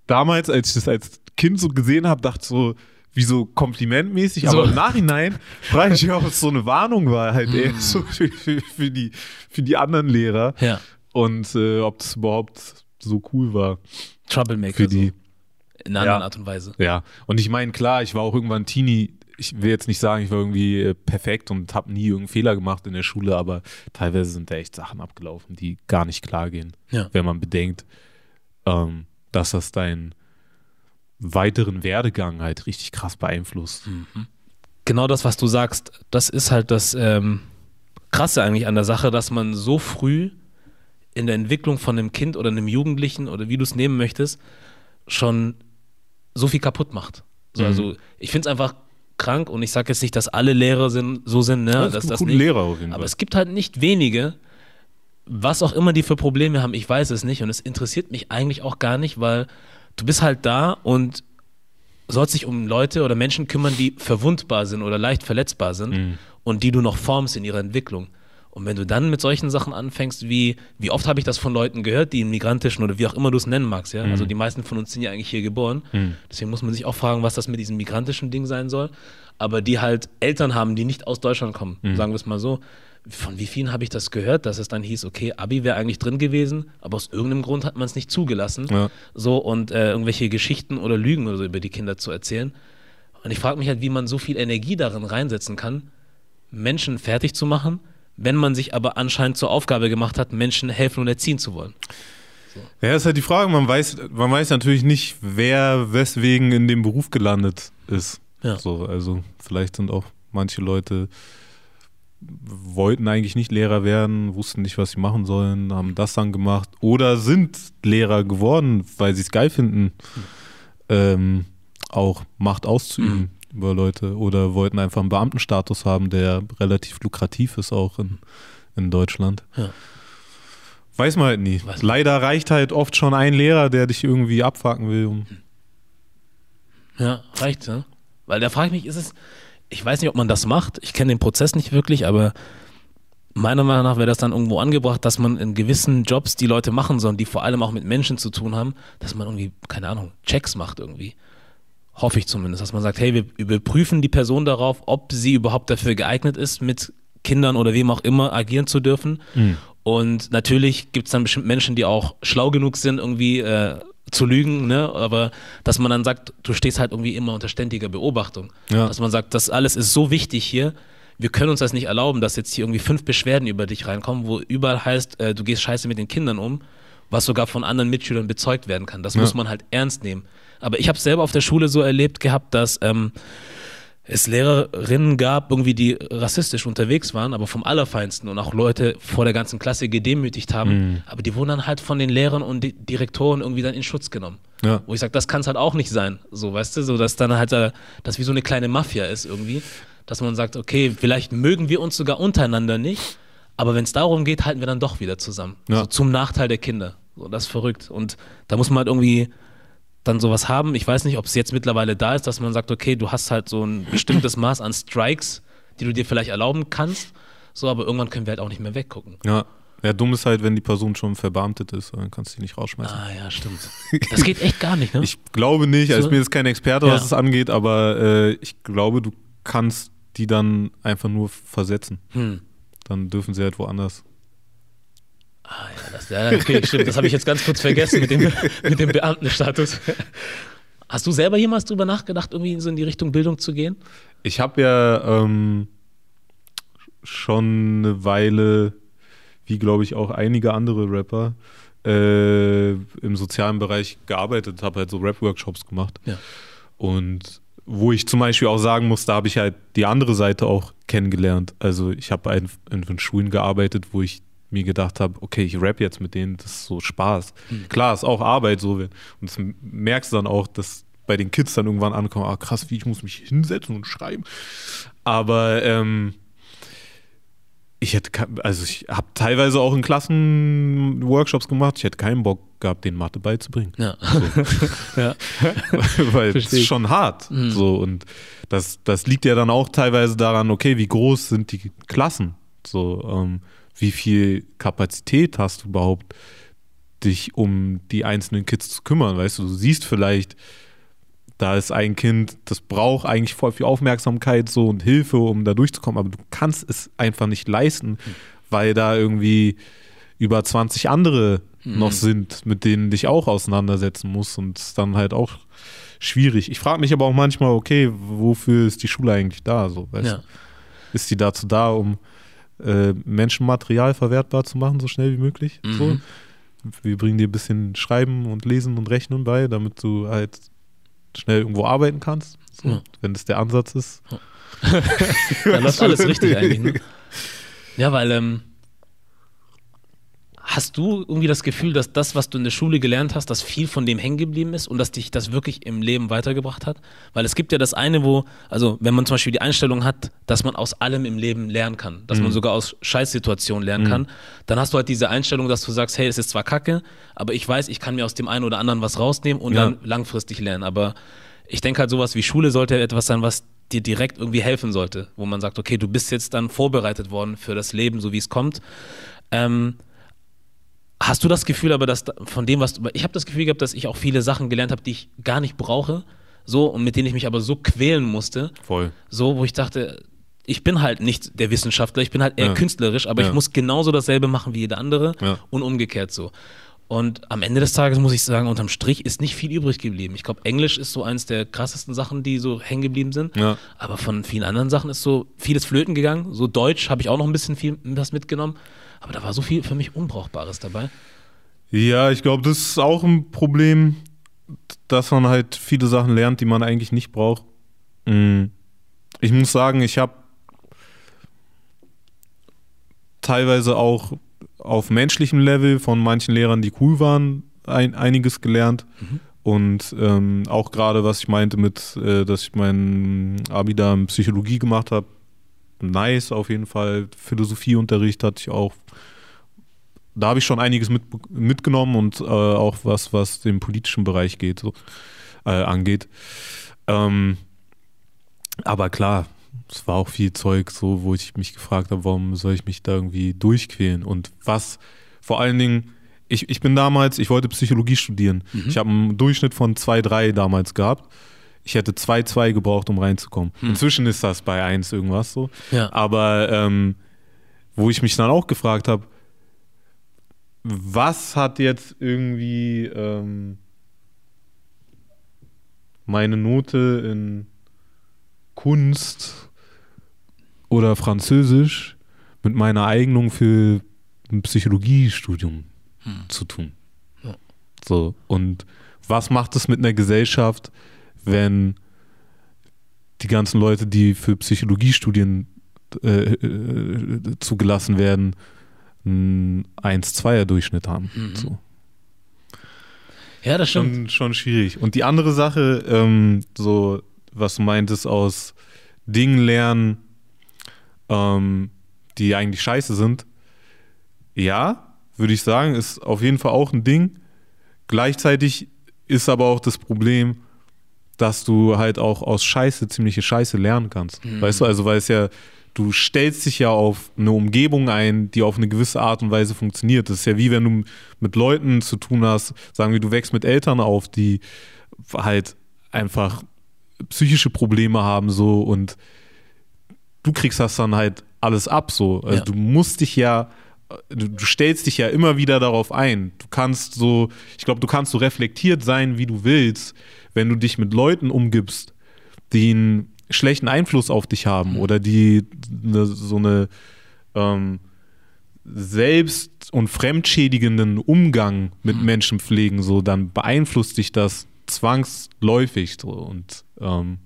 damals, als ich das als Kind so gesehen habe, dachte so, wie so komplimentmäßig, So. aber im Nachhinein *laughs* frage ich mich, ob es so eine Warnung war, halt eher Mhm. so für, für, für, die, für die anderen Lehrer Ja. und äh, ob das überhaupt so cool war Troublemaker. für die. So. In einer anderen Ja. Art und Weise. Ja, und ich meine, klar, ich war auch irgendwann Teenie. Ich will jetzt nicht sagen, ich war irgendwie äh, perfekt und habe nie irgendeinen Fehler gemacht in der Schule, aber teilweise sind da echt Sachen abgelaufen, die gar nicht klar gehen, Ja. wenn man bedenkt, ähm, dass das deinen weiteren Werdegang halt richtig krass beeinflusst. genau das, was du sagst, das ist halt das ähm, Krasse eigentlich an der Sache, dass man so früh in der Entwicklung von einem Kind oder einem Jugendlichen oder wie du es nehmen möchtest, schon so viel kaputt macht. So, Mhm. Also ich finde es einfach krank und ich sage jetzt nicht, dass alle Lehrer sind, so sind, ne? das dass das nicht, Lehrer auf jeden aber Fall. es gibt halt nicht wenige, was auch immer die für Probleme haben, ich weiß es nicht und es interessiert mich eigentlich auch gar nicht, weil du bist halt da und sollst dich um Leute oder Menschen kümmern, die verwundbar sind oder leicht verletzbar sind Mhm. und die du noch formst in ihrer Entwicklung. Und wenn du dann mit solchen Sachen anfängst, wie, wie oft habe ich das von Leuten gehört, die im migrantischen oder wie auch immer du es nennen magst, ja? Also die meisten von uns sind ja eigentlich hier geboren. Deswegen muss man sich auch fragen, was das mit diesem migrantischen Ding sein soll. Aber die halt Eltern haben, die nicht aus Deutschland kommen, sagen wir es mal so. Von wie vielen habe ich das gehört, dass es dann hieß, okay, Abi wäre eigentlich drin gewesen, aber aus irgendeinem Grund hat man es nicht zugelassen. Ja. So und äh, irgendwelche Geschichten oder Lügen oder so über die Kinder zu erzählen. Und ich frage mich halt, wie man so viel Energie darin reinsetzen kann, Menschen fertig zu machen, wenn man sich aber anscheinend zur Aufgabe gemacht hat, Menschen helfen und erziehen zu wollen. Ja, ist halt die Frage, man weiß, man weiß natürlich nicht, wer weswegen in dem Beruf gelandet ist. Ja. So, also vielleicht sind auch manche Leute wollten eigentlich nicht Lehrer werden, wussten nicht, was sie machen sollen, haben das dann gemacht oder sind Lehrer geworden, weil sie es geil finden, ähm, auch Macht auszuüben über Leute oder wollten einfach einen Beamtenstatus haben, der relativ lukrativ ist auch in, in Deutschland. Ja. Weiß man halt nie. Man. Leider reicht halt oft schon ein Lehrer, der dich irgendwie abfacken will. Um Ja, reicht, ne? Weil da frage ich mich, ist es, ich weiß nicht, ob man das macht, ich kenne den Prozess nicht wirklich, aber meiner Meinung nach wäre das dann irgendwo angebracht, dass man in gewissen Jobs, die Leute machen sollen, die vor allem auch mit Menschen zu tun haben, dass man irgendwie, keine Ahnung, Checks macht irgendwie. Hoffe ich zumindest, dass man sagt, hey, wir überprüfen die Person darauf, ob sie überhaupt dafür geeignet ist, mit Kindern oder wem auch immer agieren zu dürfen. Und natürlich gibt es dann bestimmt Menschen, die auch schlau genug sind, irgendwie äh, zu lügen, ne? aber dass man dann sagt, du stehst halt irgendwie immer unter ständiger Beobachtung. Ja. Dass man sagt, das alles ist so wichtig hier, wir können uns das nicht erlauben, dass jetzt hier irgendwie fünf Beschwerden über dich reinkommen, wo überall heißt, äh, du gehst scheiße mit den Kindern um, was sogar von anderen Mitschülern bezeugt werden kann. Das Ja. muss man halt ernst nehmen. Aber ich habe es selber auf der Schule so erlebt gehabt, dass ähm, es Lehrerinnen gab, irgendwie, die rassistisch unterwegs waren, aber vom Allerfeinsten und auch Leute vor der ganzen Klasse gedemütigt haben. Aber die wurden dann halt von den Lehrern und Di- Direktoren irgendwie dann in Schutz genommen. Ja. Wo ich sage, das kann es halt auch nicht sein. So, weißt du, so dass dann halt äh, das wie so eine kleine Mafia ist irgendwie. Dass man sagt, okay, vielleicht mögen wir uns sogar untereinander nicht, aber wenn es darum geht, halten wir dann doch wieder zusammen. Ja. So zum Nachteil der Kinder. So, das ist verrückt. Und da muss man halt irgendwie dann sowas haben. Ich weiß nicht, ob es jetzt mittlerweile da ist, dass man sagt, okay, du hast halt so ein bestimmtes Maß an Strikes, die du dir vielleicht erlauben kannst. So, aber irgendwann können wir halt auch nicht mehr weggucken. Ja. Ja, dumm ist halt, wenn die Person schon verbeamtet ist, dann kannst du die nicht rausschmeißen. Ah ja, stimmt. *laughs* Das geht echt gar nicht, ne? Ich glaube nicht, also So- ich bin jetzt kein Experte, Ja. was es angeht, aber äh, ich glaube, du kannst die dann einfach nur versetzen. Hm. Dann dürfen sie halt woanders. Ah, ja, das, ja, okay, stimmt. Das habe ich jetzt ganz kurz vergessen mit dem, *laughs* mit dem Beamtenstatus. Hast du selber jemals drüber nachgedacht, irgendwie so in die Richtung Bildung zu gehen? Ich habe ja ähm, schon eine Weile, wie glaube ich auch einige andere Rapper, äh, im sozialen Bereich gearbeitet, habe halt so Rap-Workshops gemacht. Ja. Und wo ich zum Beispiel auch sagen muss, da habe ich halt die andere Seite auch kennengelernt. Also ich habe in, in Schulen gearbeitet, wo ich mir gedacht habe, okay, ich rap jetzt mit denen, das ist so Spaß. Klar, ist auch Arbeit so. Und das merkst du dann auch, dass bei den Kids dann irgendwann ankommen, ah krass, wie ich muss mich hinsetzen und schreiben. Aber ähm, ich hätte, also ich habe teilweise auch in Klassen Workshops gemacht. Ich hätte keinen Bock gehabt, den Mathe beizubringen. Ja. *laughs* ja. *laughs* weil es ist schon hart. So und das, das liegt ja dann auch teilweise daran, okay, wie groß sind die Klassen? So, ähm, wie viel Kapazität hast du überhaupt, dich um die einzelnen Kids zu kümmern? Weißt du, du siehst vielleicht da ist ein Kind, das braucht eigentlich voll viel Aufmerksamkeit so und Hilfe, um da durchzukommen, aber du kannst es einfach nicht leisten, mhm. weil da irgendwie über 20 andere mhm. noch sind, mit denen dich auch auseinandersetzen musst und es dann halt auch schwierig. Ich frage mich aber auch manchmal, okay, wofür ist die Schule eigentlich da? So, weißt ja. Ist die dazu da, um äh, Menschenmaterial verwertbar zu machen, so schnell wie möglich? Mhm. So? Wir bringen dir ein bisschen Schreiben und Lesen und Rechnen bei, damit du halt schnell irgendwo arbeiten kannst, so, ja. wenn das der Ansatz ist. Ja. *laughs* Dann läuft alles richtig eigentlich. Ne? *laughs* Ja, weil ähm, Hast du irgendwie das Gefühl, dass das, was du in der Schule gelernt hast, dass viel von dem hängen geblieben ist und dass dich das wirklich im Leben weitergebracht hat? Weil es gibt ja das eine, wo, also wenn man zum Beispiel die Einstellung hat, dass man aus allem im Leben lernen kann, dass mhm. man sogar aus Scheißsituationen lernen mhm. kann, dann hast du halt diese Einstellung, dass du sagst, hey, es ist zwar kacke, aber ich weiß, ich kann mir aus dem einen oder anderen was rausnehmen und ja. dann langfristig lernen. Aber ich denke halt, sowas wie Schule sollte etwas sein, was dir direkt irgendwie helfen sollte, wo man sagt, okay, du bist jetzt dann vorbereitet worden für das Leben, so wie es kommt. Ähm, Hast du das Gefühl aber, dass von dem, was du, ich habe das Gefühl gehabt, dass ich auch viele Sachen gelernt habe, die ich gar nicht brauche, so und mit denen ich mich aber so quälen musste. Voll. So, wo ich dachte, ich bin halt nicht der Wissenschaftler, ich bin halt eher ja. künstlerisch, aber ja. ich muss genauso dasselbe machen wie jeder andere ja. und umgekehrt so. Und am Ende des Tages muss ich sagen, unterm Strich ist nicht viel übrig geblieben. Ich glaube, Englisch ist so eines der krassesten Sachen, die so hängen geblieben sind. Ja. Aber von vielen anderen Sachen ist so vieles flöten gegangen. So Deutsch habe ich auch noch ein bisschen viel was mitgenommen. Aber da war so viel für mich Unbrauchbares dabei. Ja, ich glaube, das ist auch ein Problem, dass man halt viele Sachen lernt, die man eigentlich nicht braucht. Mm. Ich muss sagen, ich habe teilweise auch auf menschlichem Level von manchen Lehrern, die cool waren, ein, einiges gelernt. Mhm. Und ähm, auch gerade, was ich meinte mit, äh, dass ich mein Abi da in Psychologie gemacht habe, nice auf jeden Fall. Philosophieunterricht hatte ich auch. Da habe ich schon einiges mit, mitgenommen und äh, auch was, was den politischen Bereich geht, so, äh, angeht. Ähm, aber klar, es war auch viel Zeug, so, wo ich mich gefragt habe, warum soll ich mich da irgendwie durchquälen? Und was vor allen Dingen, ich, ich bin damals, ich wollte Psychologie studieren. Mhm. Ich habe einen Durchschnitt von 2,3 damals gehabt. Ich hätte 2,2 gebraucht, um reinzukommen. Hm. Inzwischen ist das bei 1 irgendwas so. Ja. Aber ähm, wo ich mich dann auch gefragt habe, was hat jetzt irgendwie ähm, meine Note in Kunst oder Französisch mit meiner Eignung für ein Psychologiestudium hm. zu tun. Ja. So, und was macht es mit einer Gesellschaft, wenn die ganzen Leute, die für Psychologiestudien äh, äh, zugelassen werden, einen 1-2er-Durchschnitt haben. Mhm. So. Ja, das stimmt. Schon, schon schwierig. Und die andere Sache, ähm, so was du meintest, aus Dingen lernen, ähm, die eigentlich scheiße sind, ja, würde ich sagen, ist auf jeden Fall auch ein Ding. Gleichzeitig ist aber auch das Problem, dass du halt auch aus Scheiße ziemliche Scheiße lernen kannst. Mhm. Weißt du, also weil es ja, du stellst dich ja auf eine Umgebung ein, die auf eine gewisse Art und Weise funktioniert. Das ist ja wie wenn du mit Leuten zu tun hast, sagen wir, du wächst mit Eltern auf, die halt einfach psychische Probleme haben so und du kriegst das dann halt alles ab so. Also ja. du musst dich ja du, du, stellst dich ja immer wieder darauf ein. Du kannst so, ich glaube, du kannst so reflektiert sein, wie du willst, wenn du dich mit Leuten umgibst, die einen schlechten Einfluss auf dich haben oder die ne, so eine ähm, selbst- und fremdschädigenden Umgang mit mhm. Menschen pflegen, so dann beeinflusst dich das zwangsläufig. So. Und ähm,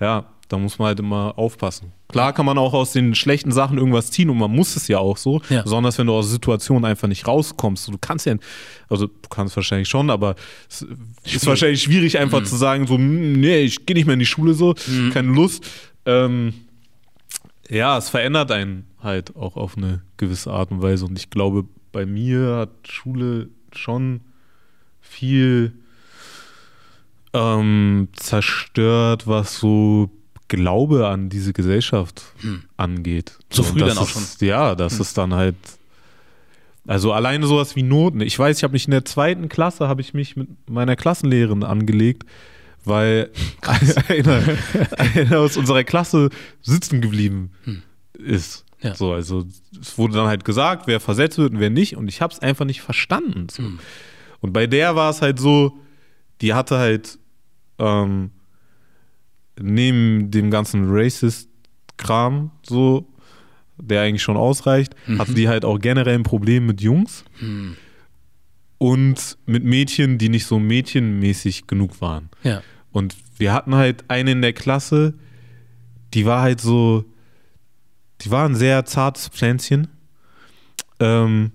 ja, da muss man halt immer aufpassen. Klar kann man auch aus den schlechten Sachen irgendwas ziehen und man muss es ja auch so. Ja. Besonders wenn du aus Situationen einfach nicht rauskommst. Du kannst ja, also du kannst wahrscheinlich schon, aber es schwierig. ist wahrscheinlich schwierig einfach mhm. zu sagen, so, hm, nee, ich gehe nicht mehr in die Schule so, mhm. keine Lust. Ähm, ja, es verändert einen halt auch auf eine gewisse Art und Weise. Und ich glaube, bei mir hat Schule schon viel ähm, zerstört, was so Glaube an diese Gesellschaft hm. angeht. So früh dann auch schon. ja, das hm. ist dann halt. Also alleine sowas wie Noten. Ich weiß, ich habe mich in der zweiten Klasse habe ich mich mit meiner Klassenlehrerin angelegt, weil *laughs* *laughs* einer, einer aus unserer Klasse sitzen geblieben ist. Ja. So, also es wurde dann halt gesagt, wer versetzt wird und wer nicht. Und ich habe es einfach nicht verstanden. So. Und bei der war es halt so, die hatte halt ähm, neben dem ganzen Racist-Kram so, der eigentlich schon ausreicht, hatte die halt auch generell ein Problem mit Jungs und mit Mädchen, die nicht so mädchenmäßig genug waren. Ja. Und wir hatten halt eine in der Klasse, die war halt so, die war ein sehr zartes Pflänzchen. Ähm,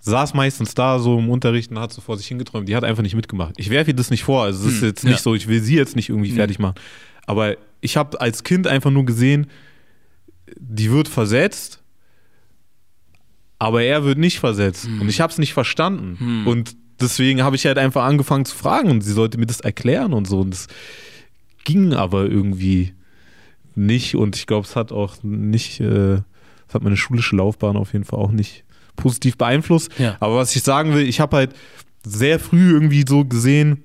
saß meistens da so im Unterricht und hat so vor sich hingeträumt. Die hat einfach nicht mitgemacht. Ich werfe ihr das nicht vor. Also es ist jetzt nicht ja. so, ich will sie jetzt nicht irgendwie fertig machen. Aber ich habe als Kind einfach nur gesehen, die wird versetzt, aber er wird nicht versetzt. Und ich habe es nicht verstanden. Und deswegen habe ich halt einfach angefangen zu fragen und sie sollte mir das erklären und so. Und es ging aber irgendwie nicht. Und ich glaube, es hat auch nicht, äh, es hat meine schulische Laufbahn auf jeden Fall auch nicht positiv beeinflusst. Ja. Aber was ich sagen will, ich habe halt sehr früh irgendwie so gesehen,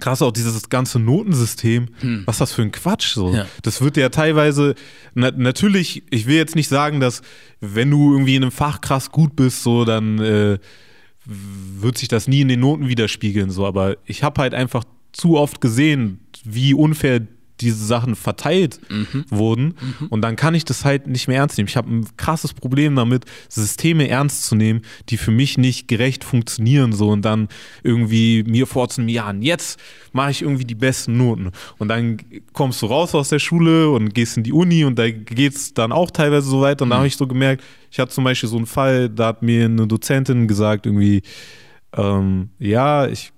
krass auch dieses ganze Notensystem, was das für ein Quatsch so. Ja. Das wird ja teilweise na, natürlich, ich will jetzt nicht sagen, dass wenn du irgendwie in einem Fach krass gut bist, so dann äh, wird sich das nie in den Noten widerspiegeln so, aber ich habe halt einfach zu oft gesehen, wie unfair diese Sachen verteilt wurden. Und dann kann ich das halt nicht mehr ernst nehmen. Ich habe ein krasses Problem damit, Systeme ernst zu nehmen, die für mich nicht gerecht funktionieren so und dann irgendwie mir vorzunehmen, ja, und jetzt mache ich irgendwie die besten Noten. Und dann kommst du raus aus der Schule und gehst in die Uni und da geht es dann auch teilweise so weiter und da habe ich so gemerkt, ich hatte zum Beispiel so einen Fall, da hat mir eine Dozentin gesagt irgendwie, ähm, ja, ich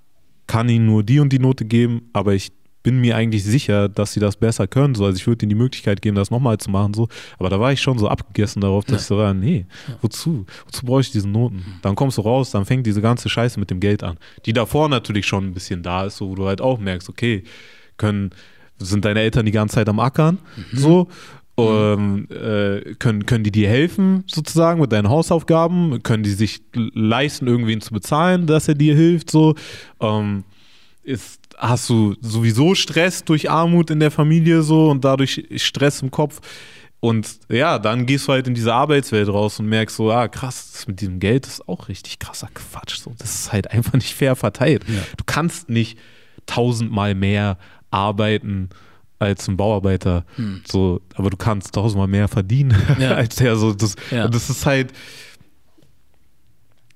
kann ihnen nur die und die Note geben, aber ich bin mir eigentlich sicher, dass sie das besser können. So. Also ich würde ihnen die Möglichkeit geben, das nochmal zu machen. So. Aber da war ich schon so abgegessen darauf, dass ich so war, nee, wozu? Wozu brauche ich diese Noten? Dann kommst du raus, dann fängt diese ganze Scheiße mit dem Geld an. Die davor natürlich schon ein bisschen da ist, so, wo du halt auch merkst, okay, können, sind deine Eltern die ganze Zeit am Ackern, so, ähm, äh, können, können die dir helfen, sozusagen, mit deinen Hausaufgaben? Können die sich leisten, irgendwen zu bezahlen, dass er dir hilft? So, ähm, ist, hast du sowieso Stress durch Armut in der Familie so und dadurch Stress im Kopf. Und ja, dann gehst du halt in diese Arbeitswelt raus und merkst so, ah, krass, das mit diesem Geld ist auch richtig krasser Quatsch. So, das ist halt einfach nicht fair verteilt. Du kannst nicht tausendmal mehr arbeiten als ein Bauarbeiter. So, aber du kannst tausendmal mehr verdienen *laughs* Ja. als der. So, das, Ja. das ist halt,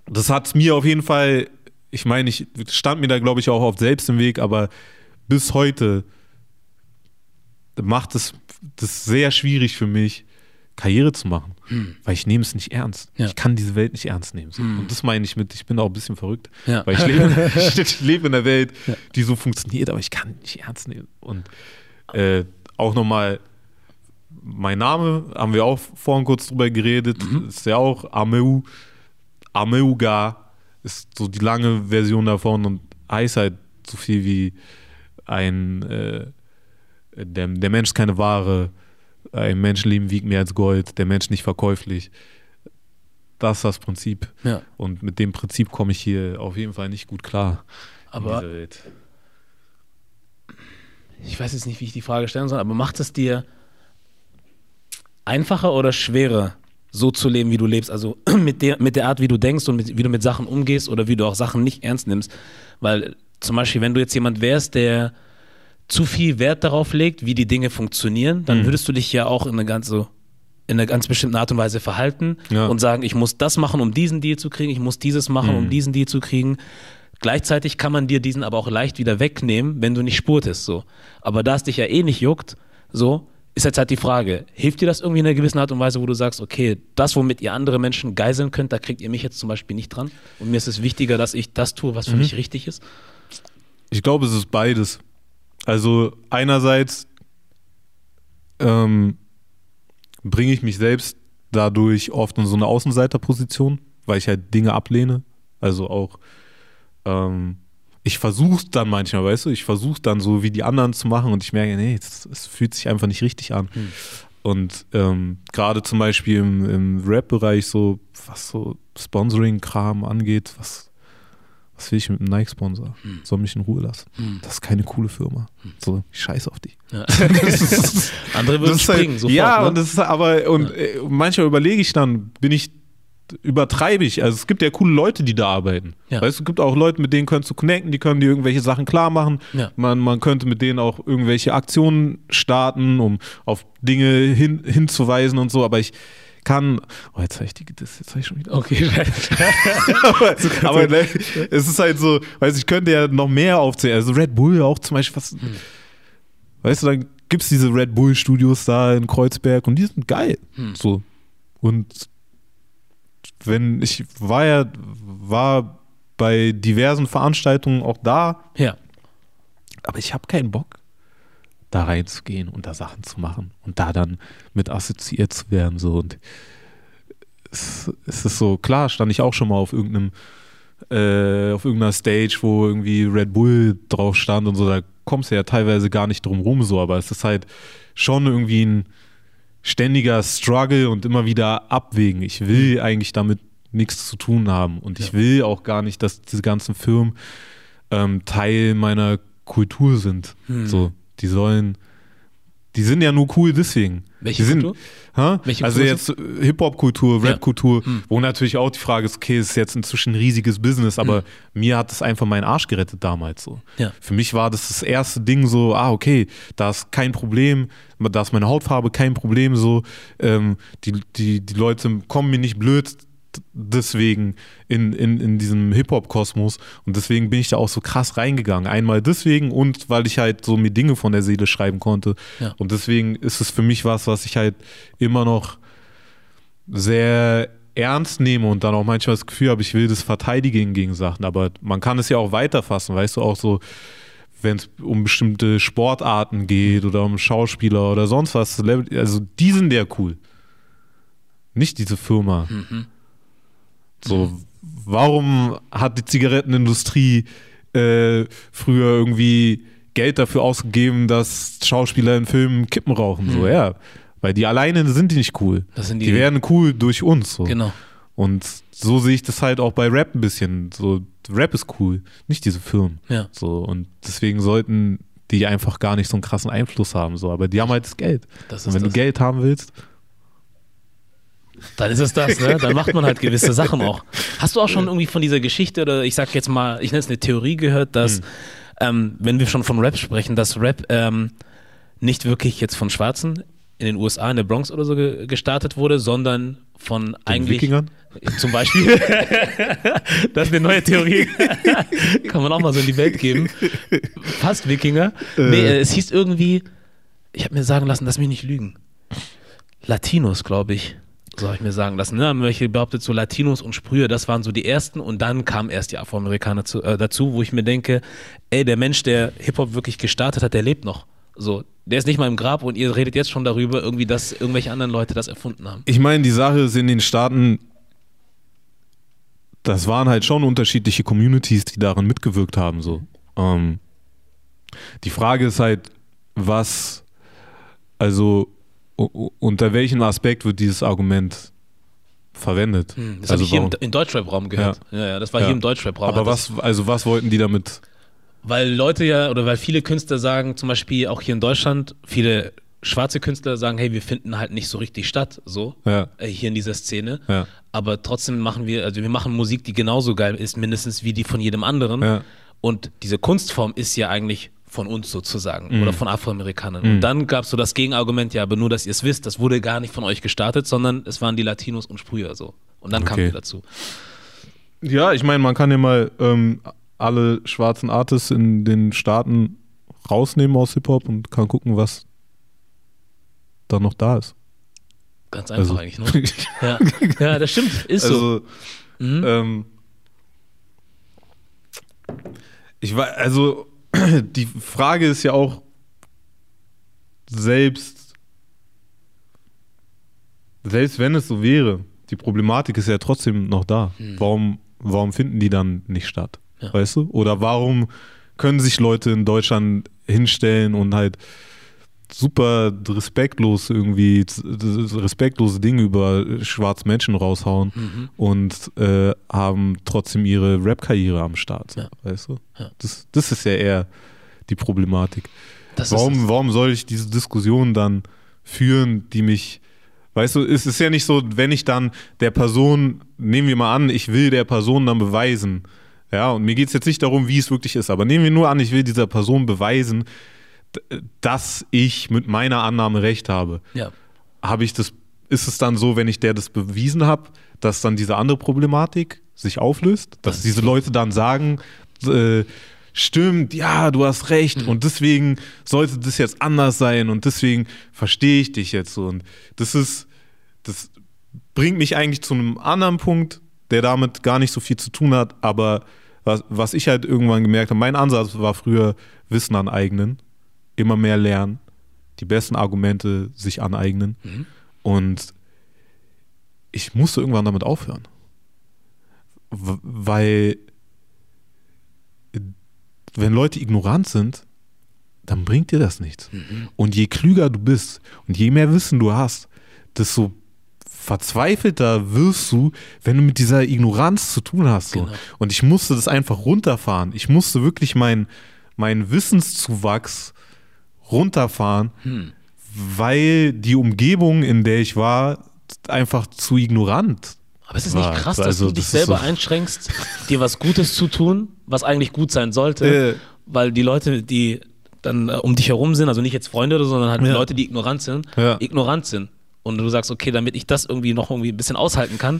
das hat mir auf jeden Fall, ich meine, ich stand mir da, glaube ich, auch oft selbst im Weg, aber bis heute macht es das sehr schwierig für mich, Karriere zu machen, weil ich nehme es nicht ernst. Ja. Ich kann diese Welt nicht ernst nehmen. So. Und das meine ich mit, ich bin auch ein bisschen verrückt, Ja. weil ich lebe, *laughs* ich lebe in einer Welt, die so funktioniert, aber ich kann nicht ernst nehmen. Und äh, auch nochmal, mein Name, haben wir auch vorhin kurz drüber geredet, ist ja auch Ameu, Ameuga ist so die lange Version davon und heißt halt so viel wie ein, äh, der, der Mensch ist keine Ware, ein Menschenleben wiegt mehr als Gold, der Mensch nicht verkäuflich. Das ist das Prinzip. Ja. Und mit dem Prinzip komme ich hier auf jeden Fall nicht gut klar. Aber ich weiß jetzt nicht, wie ich die Frage stellen soll, aber macht es dir einfacher oder schwerer, so zu leben, wie du lebst? Also *clears throat* mit der, mit der Art, wie du denkst und mit, wie du mit Sachen umgehst oder wie du auch Sachen nicht ernst nimmst. Weil zum Beispiel, wenn du jetzt jemand wärst, der zu viel Wert darauf legt, wie die Dinge funktionieren, dann würdest du dich ja auch in eine ganz so in einer ganz bestimmten Art und Weise verhalten Ja. und sagen, ich muss das machen, um diesen Deal zu kriegen, ich muss dieses machen, um diesen Deal zu kriegen. Gleichzeitig kann man dir diesen aber auch leicht wieder wegnehmen, wenn du nicht spurtest, so. Aber da es dich ja eh nicht juckt, so, ist jetzt halt die Frage, hilft dir das irgendwie in einer gewissen Art und Weise, wo du sagst, okay, das, womit ihr andere Menschen geiseln könnt, da kriegt ihr mich jetzt zum Beispiel nicht dran und mir ist es wichtiger, dass ich das tue, was für mich richtig ist? Ich glaube, es ist beides. Also einerseits ähm, bringe ich mich selbst dadurch oft in so eine Außenseiterposition, weil ich halt Dinge ablehne. Also auch, ähm, ich versuche dann manchmal, weißt du, ich versuche dann so wie die anderen zu machen und ich merke, nee, es, es fühlt sich einfach nicht richtig an. Und ähm, gerade zum Beispiel im, im Rap-Bereich, so was so Sponsoring-Kram angeht, was, Was will ich mit einem Nike-Sponsor? Hm. Soll mich in Ruhe lassen. Das ist keine coole Firma. So, ich scheiß auf die. Ja. *laughs* Andere würden halt- springen, sofort. Ja, ne? und das ist aber, und äh, manchmal überlege ich dann, bin ich, übertreibe ich. Also es gibt ja coole Leute, die da arbeiten. Ja. Weißt du, es gibt auch Leute, mit denen könntest du connecten, die können dir irgendwelche Sachen klar machen. Ja. Man, man könnte mit denen auch irgendwelche Aktionen starten, um auf Dinge hin, hinzuweisen und so, aber ich kann, oh, jetzt habe ich die, das, jetzt habe ich schon wieder. Okay, *laughs* aber aber ne, es ist halt so, weißt du, ich könnte ja noch mehr aufzählen. Also Red Bull auch zum Beispiel, was, Hm. weißt du, dann gibt es diese Red Bull Studios da in Kreuzberg und die sind geil. Hm. So. Und wenn ich war ja, war bei diversen Veranstaltungen auch da, ja. aber ich habe keinen Bock, da reinzugehen und da Sachen zu machen und da dann mit assoziiert zu werden. So. Und es, es ist so, klar, stand ich auch schon mal auf irgendeinem, äh, auf irgendeiner Stage, wo irgendwie Red Bull drauf stand und so, da kommst du ja teilweise gar nicht drum rum, so, aber es ist halt schon irgendwie ein ständiger Struggle und immer wieder abwägen. Ich will eigentlich damit nichts zu tun haben und ich will auch gar nicht, dass diese ganzen Firmen ähm, Teil meiner Kultur sind. Hm. So, die sollen, die sind ja nur cool deswegen. Welche sind, Kultur? Hä? Welche also Kultur jetzt äh, Hip-Hop-Kultur, Ja. Rap-Kultur, Hm. wo natürlich auch die Frage ist, okay, es ist jetzt inzwischen ein riesiges Business, aber mir hat es einfach meinen Arsch gerettet damals so. Ja. Für mich war das das erste Ding so, ah, okay, da ist kein Problem, da ist meine Hautfarbe kein Problem so, ähm, die, die, die Leute kommen mir nicht blöd deswegen in, in, in diesem Hip-Hop-Kosmos und deswegen bin ich da auch so krass reingegangen. Einmal deswegen und weil ich halt so mir Dinge von der Seele schreiben konnte Ja. und deswegen ist es für mich was, was ich halt immer noch sehr ernst nehme und dann auch manchmal das Gefühl habe, ich will das verteidigen gegen Sachen. Aber man kann es ja auch weiterfassen, weißt du, auch so, wenn es um bestimmte Sportarten geht oder um Schauspieler oder sonst was. Also die sind ja cool. Nicht diese Firma. So, warum hat die Zigarettenindustrie äh, früher irgendwie Geld dafür ausgegeben, dass Schauspieler in Filmen Kippen rauchen? So, ja. Weil die alleine sind die nicht cool. Das sind die- die werden cool durch uns. So. Genau. Und so sehe ich das halt auch bei Rap ein bisschen. So, Rap ist cool, nicht diese Firmen. Ja. So, und deswegen sollten die einfach gar nicht so einen krassen Einfluss haben. So. Aber die haben halt das Geld. Das und wenn das. du Geld haben willst, Dann ist es das, ne? Dann macht man halt gewisse Sachen auch. Hast du auch schon irgendwie von dieser Geschichte oder ich sag jetzt mal, ich nenne es eine Theorie gehört, dass, ähm, wenn wir schon von Rap sprechen, dass Rap ähm, nicht wirklich jetzt von Schwarzen in den USA, in der Bronx oder so ge gestartet wurde, sondern von eigentlich. Wikingern? Zum Beispiel. *laughs* das ist eine neue Theorie. *laughs* Kann man auch mal so in die Welt geben. Fast Wikinger. Nee, äh, es hieß irgendwie, ich habe mir sagen lassen, lass mich nicht lügen. Latinos, glaube ich. So habe ich mir sagen lassen. Ne? Welche behauptet, so Latinos und Sprühe, das waren so die ersten und dann kamen erst die Afroamerikaner zu, äh, dazu, wo ich mir denke, ey, der Mensch, der Hip-Hop wirklich gestartet hat, der lebt noch. So, der ist nicht mal im Grab und ihr redet jetzt schon darüber, irgendwie, dass irgendwelche anderen Leute das erfunden haben. Ich meine, die Sache ist in den Staaten, das waren halt schon unterschiedliche Communities, die daran mitgewirkt haben. So. Ähm, die Frage ist halt, was, also unter welchem Aspekt wird dieses Argument verwendet? Hm, Das also habe ich hier im, warum- im Deutschrap-Raum gehört. Ja. Ja, das war Ja. hier im Deutschrap-Raum. Aber was, also was wollten die damit? Weil Leute ja, oder weil viele Künstler sagen, zum Beispiel auch hier in Deutschland, viele schwarze Künstler sagen, hey, wir finden halt nicht so richtig statt, so, Ja. äh, hier in dieser Szene. Ja. Aber trotzdem machen wir, also wir machen Musik, die genauso geil ist, mindestens wie die von jedem anderen. Ja. Und diese Kunstform ist ja eigentlich von uns sozusagen Mhm. oder von Afroamerikanern. Und dann gab es so das Gegenargument, ja, aber nur, dass ihr es wisst, das wurde gar nicht von euch gestartet, sondern es waren die Latinos und Sprüher so. Und dann kamen Okay. wir dazu. Ja, ich meine, man kann ja mal ähm, alle schwarzen Artists in den Staaten rausnehmen aus Hip-Hop und kann gucken, was da noch da ist. Ganz einfach Also, eigentlich, ne? *laughs* Ja. ja, das stimmt, ist so. also Mhm. ähm, ich war, also *clears throat* die Frage ist ja auch selbst, selbst wenn es so wäre, die Problematik ist ja trotzdem noch da. Warum, warum finden die dann nicht statt? Ja. Weißt du? Oder warum können sich Leute in Deutschland hinstellen und halt super respektlos irgendwie respektlose Dinge über schwarze Menschen raushauen Mhm. und äh, haben trotzdem ihre Rap-Karriere am Start. Ja. Weißt du? Ja. Das, das ist ja eher die Problematik. Das Warum, warum soll ich diese Diskussion dann führen, die mich, weißt du, es ist ja nicht so, wenn ich dann der Person, nehmen wir mal an, ich will der Person dann beweisen, ja, und mir geht es jetzt nicht darum, wie es wirklich ist, aber nehmen wir nur an, ich will dieser Person beweisen, dass ich mit meiner Annahme recht habe. Ja. Habe ich das, ist es dann so, wenn ich der das bewiesen habe, dass dann diese andere Problematik sich auflöst, dass Das- diese Leute dann sagen, äh, stimmt, ja, du hast recht Mhm. und deswegen sollte das jetzt anders sein und deswegen verstehe ich dich jetzt so und das ist, das bringt mich eigentlich zu einem anderen Punkt, der damit gar nicht so viel zu tun hat, aber was, was ich halt irgendwann gemerkt habe, mein Ansatz war früher Wissen aneignen, immer mehr lernen, die besten Argumente sich aneignen Mhm. und ich musste irgendwann damit aufhören. Weil wenn Leute ignorant sind, dann bringt dir das nichts. Mhm. Und je klüger du bist und je mehr Wissen du hast, desto verzweifelter wirst du, wenn du mit dieser Ignoranz zu tun hast. So. Genau. Und ich musste das einfach runterfahren. Ich musste wirklich meinen mein Wissenszuwachs runterfahren, Hm. weil die Umgebung, in der ich war, einfach zu ignorant. Aber es ist war. nicht krass, dass Also, du dich das selber so- einschränkst, dir was Gutes zu tun, was eigentlich gut sein sollte, Äh. weil die Leute, die dann äh, um dich herum sind, also nicht jetzt Freunde, oder so, sondern halt Ja. Leute, die ignorant sind, Ja. ignorant sind. Und du sagst, okay, damit ich das irgendwie noch irgendwie ein bisschen aushalten kann,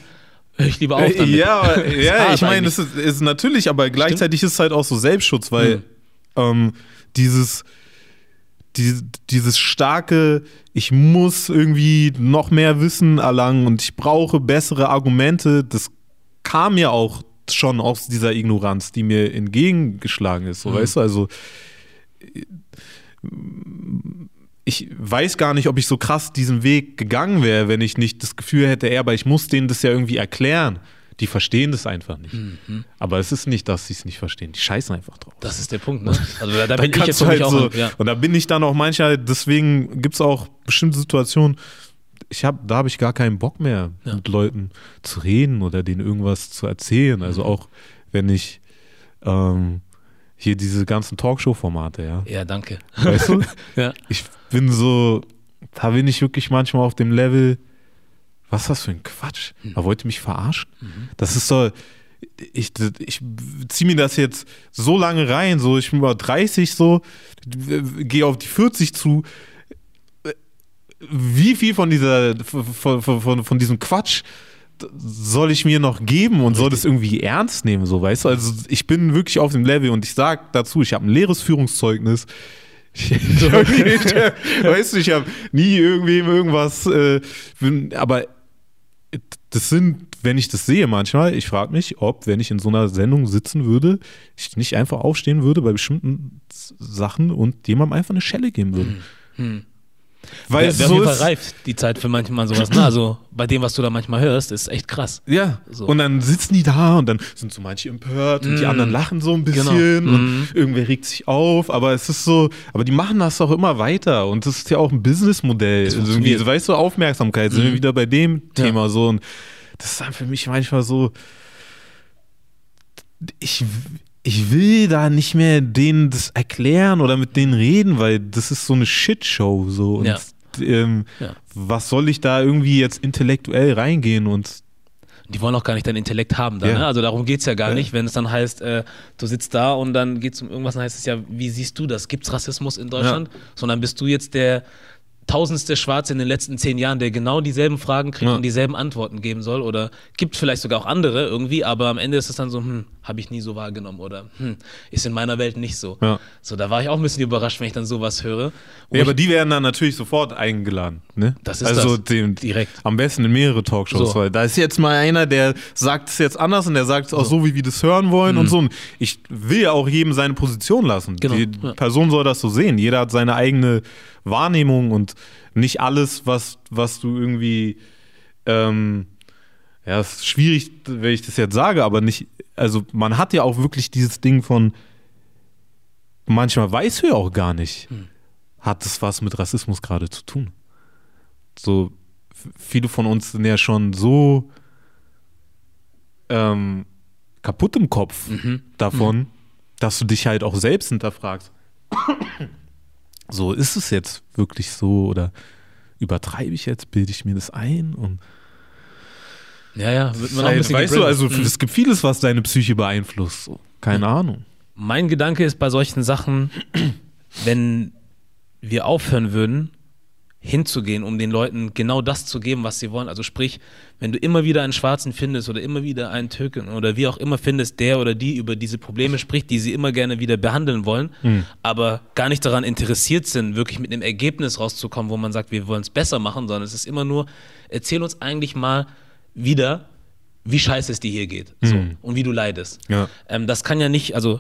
höre ich lieber auf damit. Ja, *laughs* ja ich meine, es ist, ist natürlich, aber gleichzeitig ist es halt auch so Selbstschutz, weil Mhm. ähm, dieses, die, dieses starke, ich muss irgendwie noch mehr Wissen erlangen und ich brauche bessere Argumente, das kam ja auch schon aus dieser Ignoranz, die mir entgegengeschlagen ist, so Mhm. weißt du, also ich weiß gar nicht, ob ich so krass diesen Weg gegangen wäre, wenn ich nicht das Gefühl hätte, ey, aber ich muss denen das ja irgendwie erklären. Die verstehen das einfach nicht. Mhm. Aber es ist nicht, dass sie es nicht verstehen. Die scheißen einfach drauf. Das ist der Punkt, ne? *laughs* Also da, da bin ich jetzt halt auch. so, ja. Und da bin ich dann auch manchmal, deswegen gibt es auch bestimmte Situationen, ich hab, da habe ich gar keinen Bock mehr, Ja. mit Leuten zu reden oder denen irgendwas zu erzählen. Also Mhm. auch wenn ich ähm, hier diese ganzen Talkshow-Formate, ja. ja, danke. Weißt du? *laughs* Ja. ich bin so, da bin ich wirklich manchmal auf dem Level, was ist das für ein Quatsch? Er wollte mich verarschen. Das ist so, ich, ich ziehe mir das jetzt so lange rein, so ich bin über 30 so, gehe auf die 40 zu. Wie viel von dieser, von, von, von, diesem Quatsch soll ich mir noch geben und soll das irgendwie ernst nehmen, so weißt du? Also ich bin wirklich auf dem Level und ich sag dazu, ich habe ein leeres Führungszeugnis. *laughs* Ich, *laughs* weißt du, ich habe nie irgendwem irgendwas, äh, bin, aber das sind, wenn ich das sehe manchmal, ich frage mich, ob, wenn ich in so einer Sendung sitzen würde, ich nicht einfach aufstehen würde bei bestimmten Sachen und jemandem einfach eine Schelle geben würde. Hm. Weil auf so ist, reif, die Zeit für manchmal sowas. Ne? Also bei dem, was du da manchmal hörst, ist echt krass. Ja, So. und dann sitzen die da und dann sind so manche empört und die Mm. anderen lachen so ein Genau. bisschen und Mm. irgendwer regt sich auf, aber es ist so, aber die machen das auch immer weiter und das ist ja auch ein Businessmodell. Es Also irgendwie, weißt du, Aufmerksamkeit, sind wir Mhm. wieder bei dem Ja. Thema so und das ist dann für mich manchmal so, ich, ich will da nicht mehr denen das erklären oder mit denen reden, weil das ist so eine Shitshow so und Ja. ähm, Ja. was soll ich da irgendwie jetzt intellektuell reingehen und Die wollen auch gar nicht deinen Intellekt haben dann. Ja. Ne? Also darum geht es ja gar Ja. nicht, wenn es dann heißt, äh, du sitzt da und dann geht es um irgendwas, dann heißt es ja, wie siehst du das? Gibt es Rassismus in Deutschland? Sondern bist du jetzt der tausendste Schwarze in den letzten zehn Jahren, der genau dieselben Fragen kriegt Ja. und dieselben Antworten geben soll? Oder gibt vielleicht sogar auch andere irgendwie, aber am Ende ist es dann so, hm, habe ich nie so wahrgenommen oder hm, ist in meiner Welt nicht so. Ja. So, da war ich auch ein bisschen überrascht, wenn ich dann sowas höre. Ja, ich- aber die werden dann natürlich sofort eingeladen. Ne? Das ist also das. Dem, Direkt. Am besten in mehrere Talkshows, So. weil da ist jetzt mal einer, der sagt es jetzt anders und der sagt es auch so, wie wir das hören wollen und so. Und ich will ja auch jedem seine Position lassen. Genau, Die ja. Person soll das so sehen. Jeder hat seine eigene Wahrnehmung und nicht alles, was, was du irgendwie ähm, ja, es ist schwierig, wenn ich das jetzt sage, aber nicht, also man hat ja auch wirklich dieses Ding von, manchmal weißt du ja auch gar nicht. hat es was mit Rassismus gerade zu tun. So, viele von uns sind ja schon so ähm, kaputt im Kopf mhm. davon, mhm. dass du dich halt auch selbst hinterfragst. So, ist es jetzt wirklich so oder übertreibe ich jetzt, bilde ich mir das ein und ja, ja, wird man auch ein bisschen Weißt du, also mhm. es gibt vieles, was deine Psyche beeinflusst. So. Keine mhm. Ahnung. Mein Gedanke ist bei solchen Sachen, wenn wir aufhören würden, hinzugehen, um den Leuten genau das zu geben, was sie wollen. Also sprich, wenn du immer wieder einen Schwarzen findest oder immer wieder einen Türken oder wie auch immer findest, der oder die über diese Probleme spricht, die sie immer gerne wieder behandeln wollen, mhm. aber gar nicht daran interessiert sind, wirklich mit einem Ergebnis rauszukommen, wo man sagt, wir wollen es besser machen, sondern es ist immer nur, erzähl uns eigentlich mal wieder, wie scheiße es dir hier geht so, mhm. und wie du leidest. Ja. Ähm, das kann ja nicht, also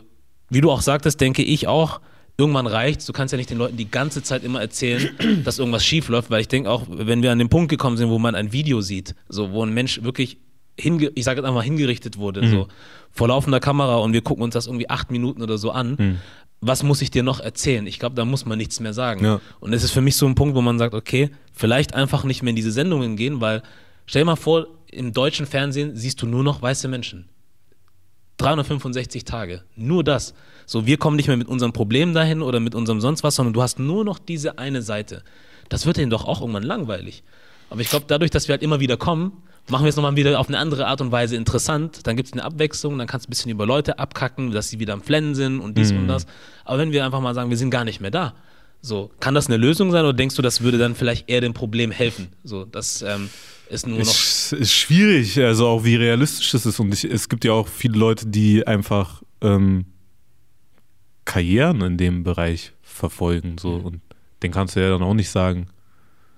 wie du auch sagtest, denke ich auch, irgendwann reicht's. Du kannst ja nicht den Leuten die ganze Zeit immer erzählen, *clears throat* dass irgendwas schief läuft, weil ich denke auch, wenn wir an den Punkt gekommen sind, wo man ein Video sieht, so wo ein Mensch wirklich hinge ich sage jetzt einfach hingerichtet wurde, mhm. so vor laufender Kamera und wir gucken uns das irgendwie acht Minuten oder so an. Mhm. Was muss ich dir noch erzählen? Ich glaube, da muss man nichts mehr sagen. Ja. Und es ist für mich so ein Punkt, wo man sagt, okay, vielleicht einfach nicht mehr in diese Sendungen gehen, weil stell dir mal vor, im deutschen Fernsehen siehst du nur noch weiße Menschen. 365 Tage. Nur das. So, wir kommen nicht mehr mit unseren Problemen dahin oder mit unserem sonst was, sondern du hast nur noch diese eine Seite. Das wird denen doch auch irgendwann langweilig. Aber ich glaube, dadurch, dass wir halt immer wieder kommen, machen wir es nochmal wieder auf eine andere Art und Weise interessant. Dann gibt es eine Abwechslung, dann kannst du ein bisschen über Leute abkacken, dass sie wieder am Flennen sind und dies mhm. und das. Aber wenn wir einfach mal sagen, wir sind gar nicht mehr da, so, kann das eine Lösung sein oder denkst du, das würde dann vielleicht eher dem Problem helfen? So, das ähm, ist nur noch. Es ist schwierig, also auch wie realistisch es ist. Und ich, es gibt ja auch viele Leute, die einfach ähm, Karrieren in dem Bereich verfolgen. So. Mhm. Und den kannst du ja dann auch nicht sagen,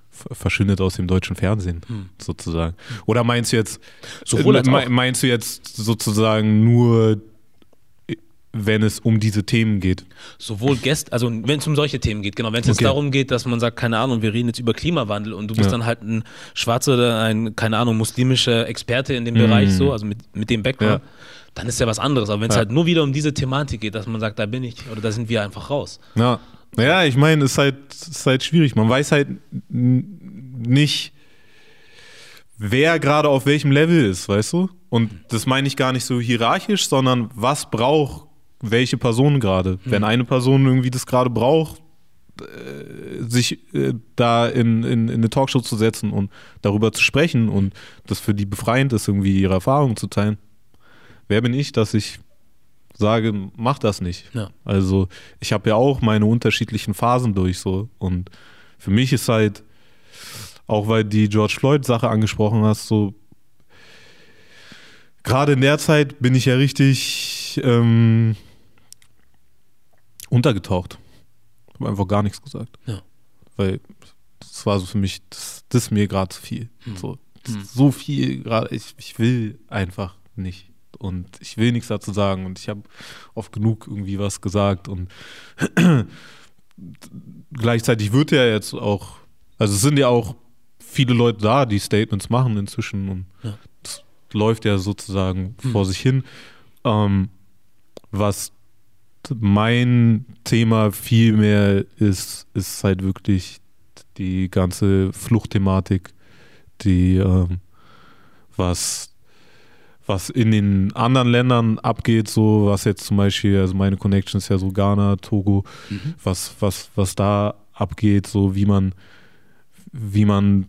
verschwindet aus dem deutschen Fernsehen, mhm. sozusagen. Oder meinst du jetzt, Sowohl äh, meinst du jetzt sozusagen nur wenn es um diese Themen geht. Sowohl Gäste, also wenn es um solche Themen geht, genau. Wenn es jetzt okay. darum geht, dass man sagt, keine Ahnung, wir reden jetzt über Klimawandel und du bist ja. dann halt ein schwarzer oder ein, keine Ahnung, muslimischer Experte in dem mm. Bereich, so, also mit, mit dem Background, ja. Dann ist ja was anderes. Aber wenn es ja. halt nur wieder um diese Thematik geht, dass man sagt, da bin ich oder da sind wir einfach raus. Ja, ja ich meine, es ist halt, ist halt schwierig. Man weiß halt nicht, wer gerade auf welchem Level ist, weißt du? Und das meine ich gar nicht so hierarchisch, sondern was braucht welche Person gerade. Mhm. Wenn eine Person irgendwie das gerade braucht, äh, sich äh, da in, in, in, eine Talkshow zu setzen und darüber zu sprechen und das für die befreiend ist, irgendwie ihre Erfahrungen zu teilen. Wer bin ich, dass ich sage, mach das nicht? Ja. Also ich habe ja auch meine unterschiedlichen Phasen durch so und für mich ist halt, auch weil die George Floyd-Sache angesprochen hast, so gerade in der Zeit bin ich ja richtig ähm, untergetaucht. Ich habe einfach gar nichts gesagt. Ja. Weil das war so für mich, das, das ist mir gerade zu viel. Hm. So, hm. so viel gerade, ich, ich will einfach nicht. Und ich will nichts dazu sagen. Und ich habe oft genug irgendwie was gesagt. Und *clears throat* gleichzeitig wird ja jetzt auch, also es sind ja auch viele Leute da, die Statements machen inzwischen. Und ja. das läuft ja sozusagen hm. vor sich hin. Ähm, was mein Thema viel mehr ist, ist halt wirklich die ganze Fluchtthematik, die ähm, was, was in den anderen Ländern abgeht, so was jetzt zum Beispiel, also meine Connection ist ja so Ghana, Togo, mhm. was, was, was da abgeht, so wie man, wie man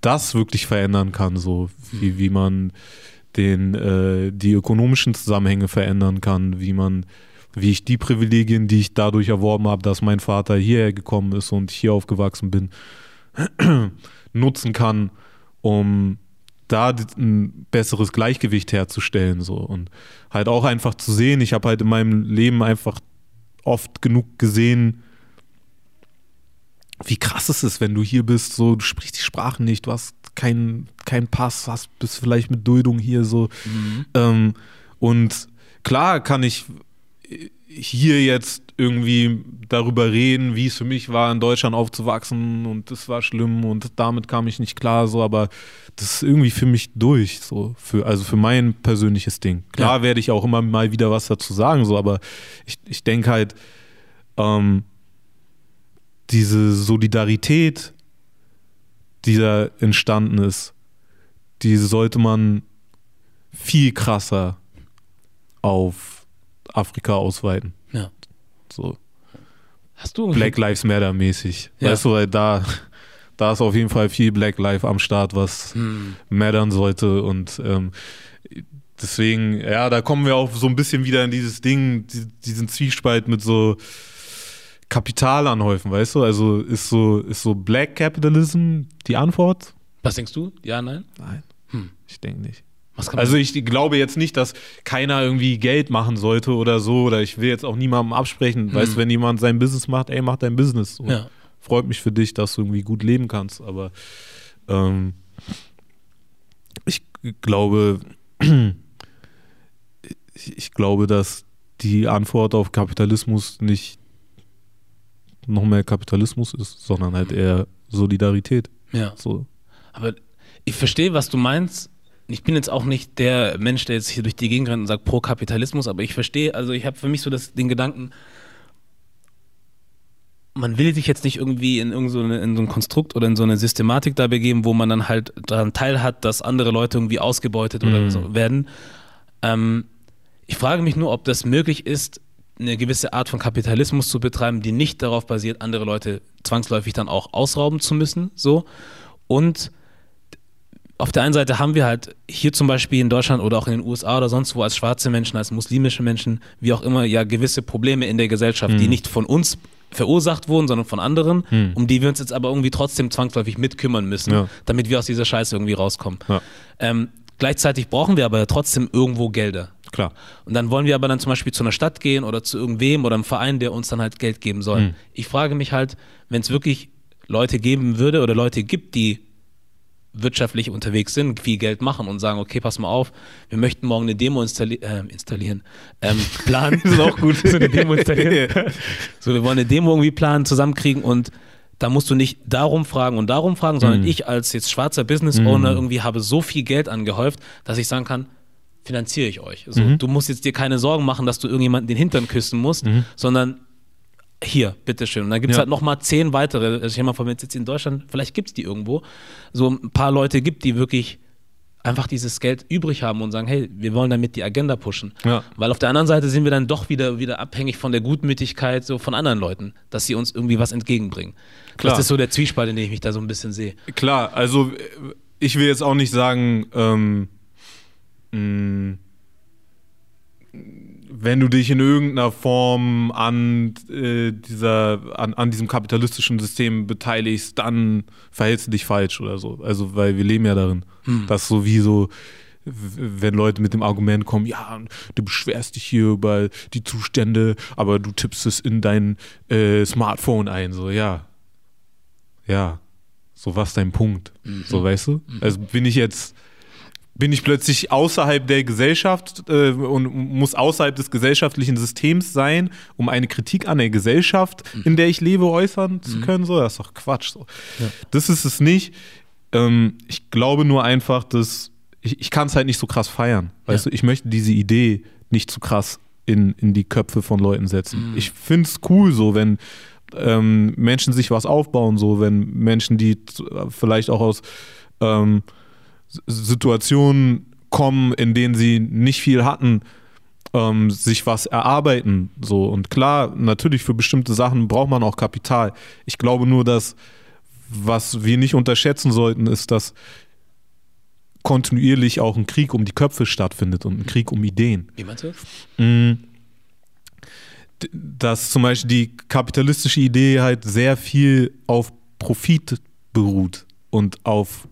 das wirklich verändern kann, so wie, mhm. wie man den, äh, die ökonomischen Zusammenhänge verändern kann, wie man wie ich die Privilegien, die ich dadurch erworben habe, dass mein Vater hierher gekommen ist und hier aufgewachsen bin, *clears throat* nutzen kann, um da ein besseres Gleichgewicht herzustellen. So. Und halt auch einfach zu sehen, ich habe halt in meinem Leben einfach oft genug gesehen, wie krass es ist, wenn du hier bist, so, du sprichst die Sprache nicht, du hast keinen kein Pass, hast, bist vielleicht mit Duldung hier so. Mhm. Ähm, und klar kann ich hier jetzt irgendwie darüber reden, wie es für mich war, in Deutschland aufzuwachsen und das war schlimm und damit kam ich nicht klar, so, aber das ist irgendwie für mich durch, so, für, also für mein persönliches Ding. Klar ja. werde ich auch immer mal wieder was dazu sagen, so, aber ich, ich denke halt, ähm, diese Solidarität, die da entstanden ist, die sollte man viel krasser auf Afrika ausweiten. Ja. So Hast du Black Lives Matter mäßig. Ja. Weißt du, weil da, da ist auf jeden Fall viel Black Life am Start, was Hm. mattern sollte. Und ähm, deswegen, ja, da kommen wir auch so ein bisschen wieder in dieses Ding, die, diesen Zwiespalt mit so Kapital anhäufen, weißt du? Also ist so, ist so Black Capitalism die Antwort? Was denkst du? Ja, nein? Nein. Hm. Ich denke nicht. Also ich glaube jetzt nicht, dass keiner irgendwie Geld machen sollte oder so, oder ich will jetzt auch niemandem absprechen. Weißt du, wenn jemand sein Business macht, ey, mach dein Business. So. Ja. Freut mich für dich, dass du irgendwie gut leben kannst, aber ähm, ich glaube, *clears throat* ich, ich glaube, dass die Antwort auf Kapitalismus nicht noch mehr Kapitalismus ist, sondern halt eher Solidarität. Ja. So. Aber ich verstehe, was du meinst. Ich bin jetzt auch nicht der Mensch, der jetzt hier durch die Gegend rennt und sagt pro Kapitalismus, aber ich verstehe, also ich habe für mich so das, den Gedanken, man will sich jetzt nicht irgendwie in, irgend so eine, in so ein Konstrukt oder in so eine Systematik da begeben, wo man dann halt daran teilhat, dass andere Leute irgendwie ausgebeutet oder Mhm. so werden. Ähm, ich frage mich nur, ob das möglich ist, eine gewisse Art von Kapitalismus zu betreiben, die nicht darauf basiert, andere Leute zwangsläufig dann auch ausrauben zu müssen. So. Und auf der einen Seite haben wir halt hier zum Beispiel in Deutschland oder auch in den USA oder sonst wo als schwarze Menschen, als muslimische Menschen, wie auch immer, ja gewisse Probleme in der Gesellschaft, die nicht von uns verursacht wurden, sondern von anderen, um die wir uns jetzt aber irgendwie trotzdem zwangsläufig mitkümmern müssen, Ja. damit wir aus dieser Scheiße irgendwie rauskommen. Ja. Ähm, gleichzeitig brauchen wir aber trotzdem irgendwo Gelder. Klar. Und dann wollen wir aber dann zum Beispiel zu einer Stadt gehen oder zu irgendwem oder einem Verein, der uns dann halt Geld geben soll. Mhm. Ich frage mich halt, wenn es wirklich Leute geben würde oder Leute gibt, die wirtschaftlich unterwegs sind, viel Geld machen und sagen, okay, pass mal auf, wir möchten morgen eine Demo installi äh, installieren, ähm, *laughs* planen. Das ist auch gut. so eine Demo installieren. *laughs* so, wir wollen eine Demo irgendwie planen, zusammenkriegen und da musst du nicht darum fragen und darum fragen, sondern ich als jetzt schwarzer Business Owner irgendwie habe so viel Geld angehäuft, dass ich sagen kann, finanziere ich euch. Also, Du musst jetzt dir keine Sorgen machen, dass du irgendjemanden den Hintern küssen musst, sondern hier, bitteschön. Und dann gibt es Ja. halt nochmal zehn weitere. Also ich habe mal es jetzt in Deutschland, vielleicht gibt es die irgendwo, so ein paar Leute gibt, die wirklich einfach dieses Geld übrig haben und sagen, hey, wir wollen damit die Agenda pushen. Ja. Weil auf der anderen Seite sind wir dann doch wieder, wieder abhängig von der Gutmütigkeit so von anderen Leuten, dass sie uns irgendwie was entgegenbringen. Klar. Das ist so der Zwiespalt, in dem ich mich da so ein bisschen sehe. Klar, also äh, ich will jetzt auch nicht sagen, ähm, mh, wenn du dich in irgendeiner Form an äh, dieser, an, an diesem kapitalistischen System beteiligst, dann verhältst du dich falsch oder so. Also, weil wir leben ja darin. Das ist so wie so, wenn Leute mit dem Argument kommen, ja, du beschwerst dich hier über die Zustände, aber du tippst es in dein äh, Smartphone ein. So, ja. Ja. So, was dein Punkt? So, weißt du? Also bin ich jetzt, bin ich plötzlich außerhalb der Gesellschaft äh, und muss außerhalb des gesellschaftlichen Systems sein, um eine Kritik an der Gesellschaft, in der ich lebe, äußern zu können? So, das ist doch Quatsch. So. Das ist es nicht. Ähm, ich glaube nur einfach, dass ich, ich kann es halt nicht so krass feiern. Weißt Ja. du, ich möchte diese Idee nicht zu krass in, in die Köpfe von Leuten setzen. Ich finde es cool so, wenn ähm, Menschen sich was aufbauen, so wenn Menschen, die vielleicht auch aus ähm, Situationen kommen, in denen sie nicht viel hatten, ähm, sich was erarbeiten. So und klar, natürlich für bestimmte Sachen braucht man auch Kapital. Ich glaube nur, dass was wir nicht unterschätzen sollten, ist, dass kontinuierlich auch ein Krieg um die Köpfe stattfindet und ein Krieg um Ideen. Wie meinst du? Mm, dass zum Beispiel die kapitalistische Idee halt sehr viel auf Profit beruht und auf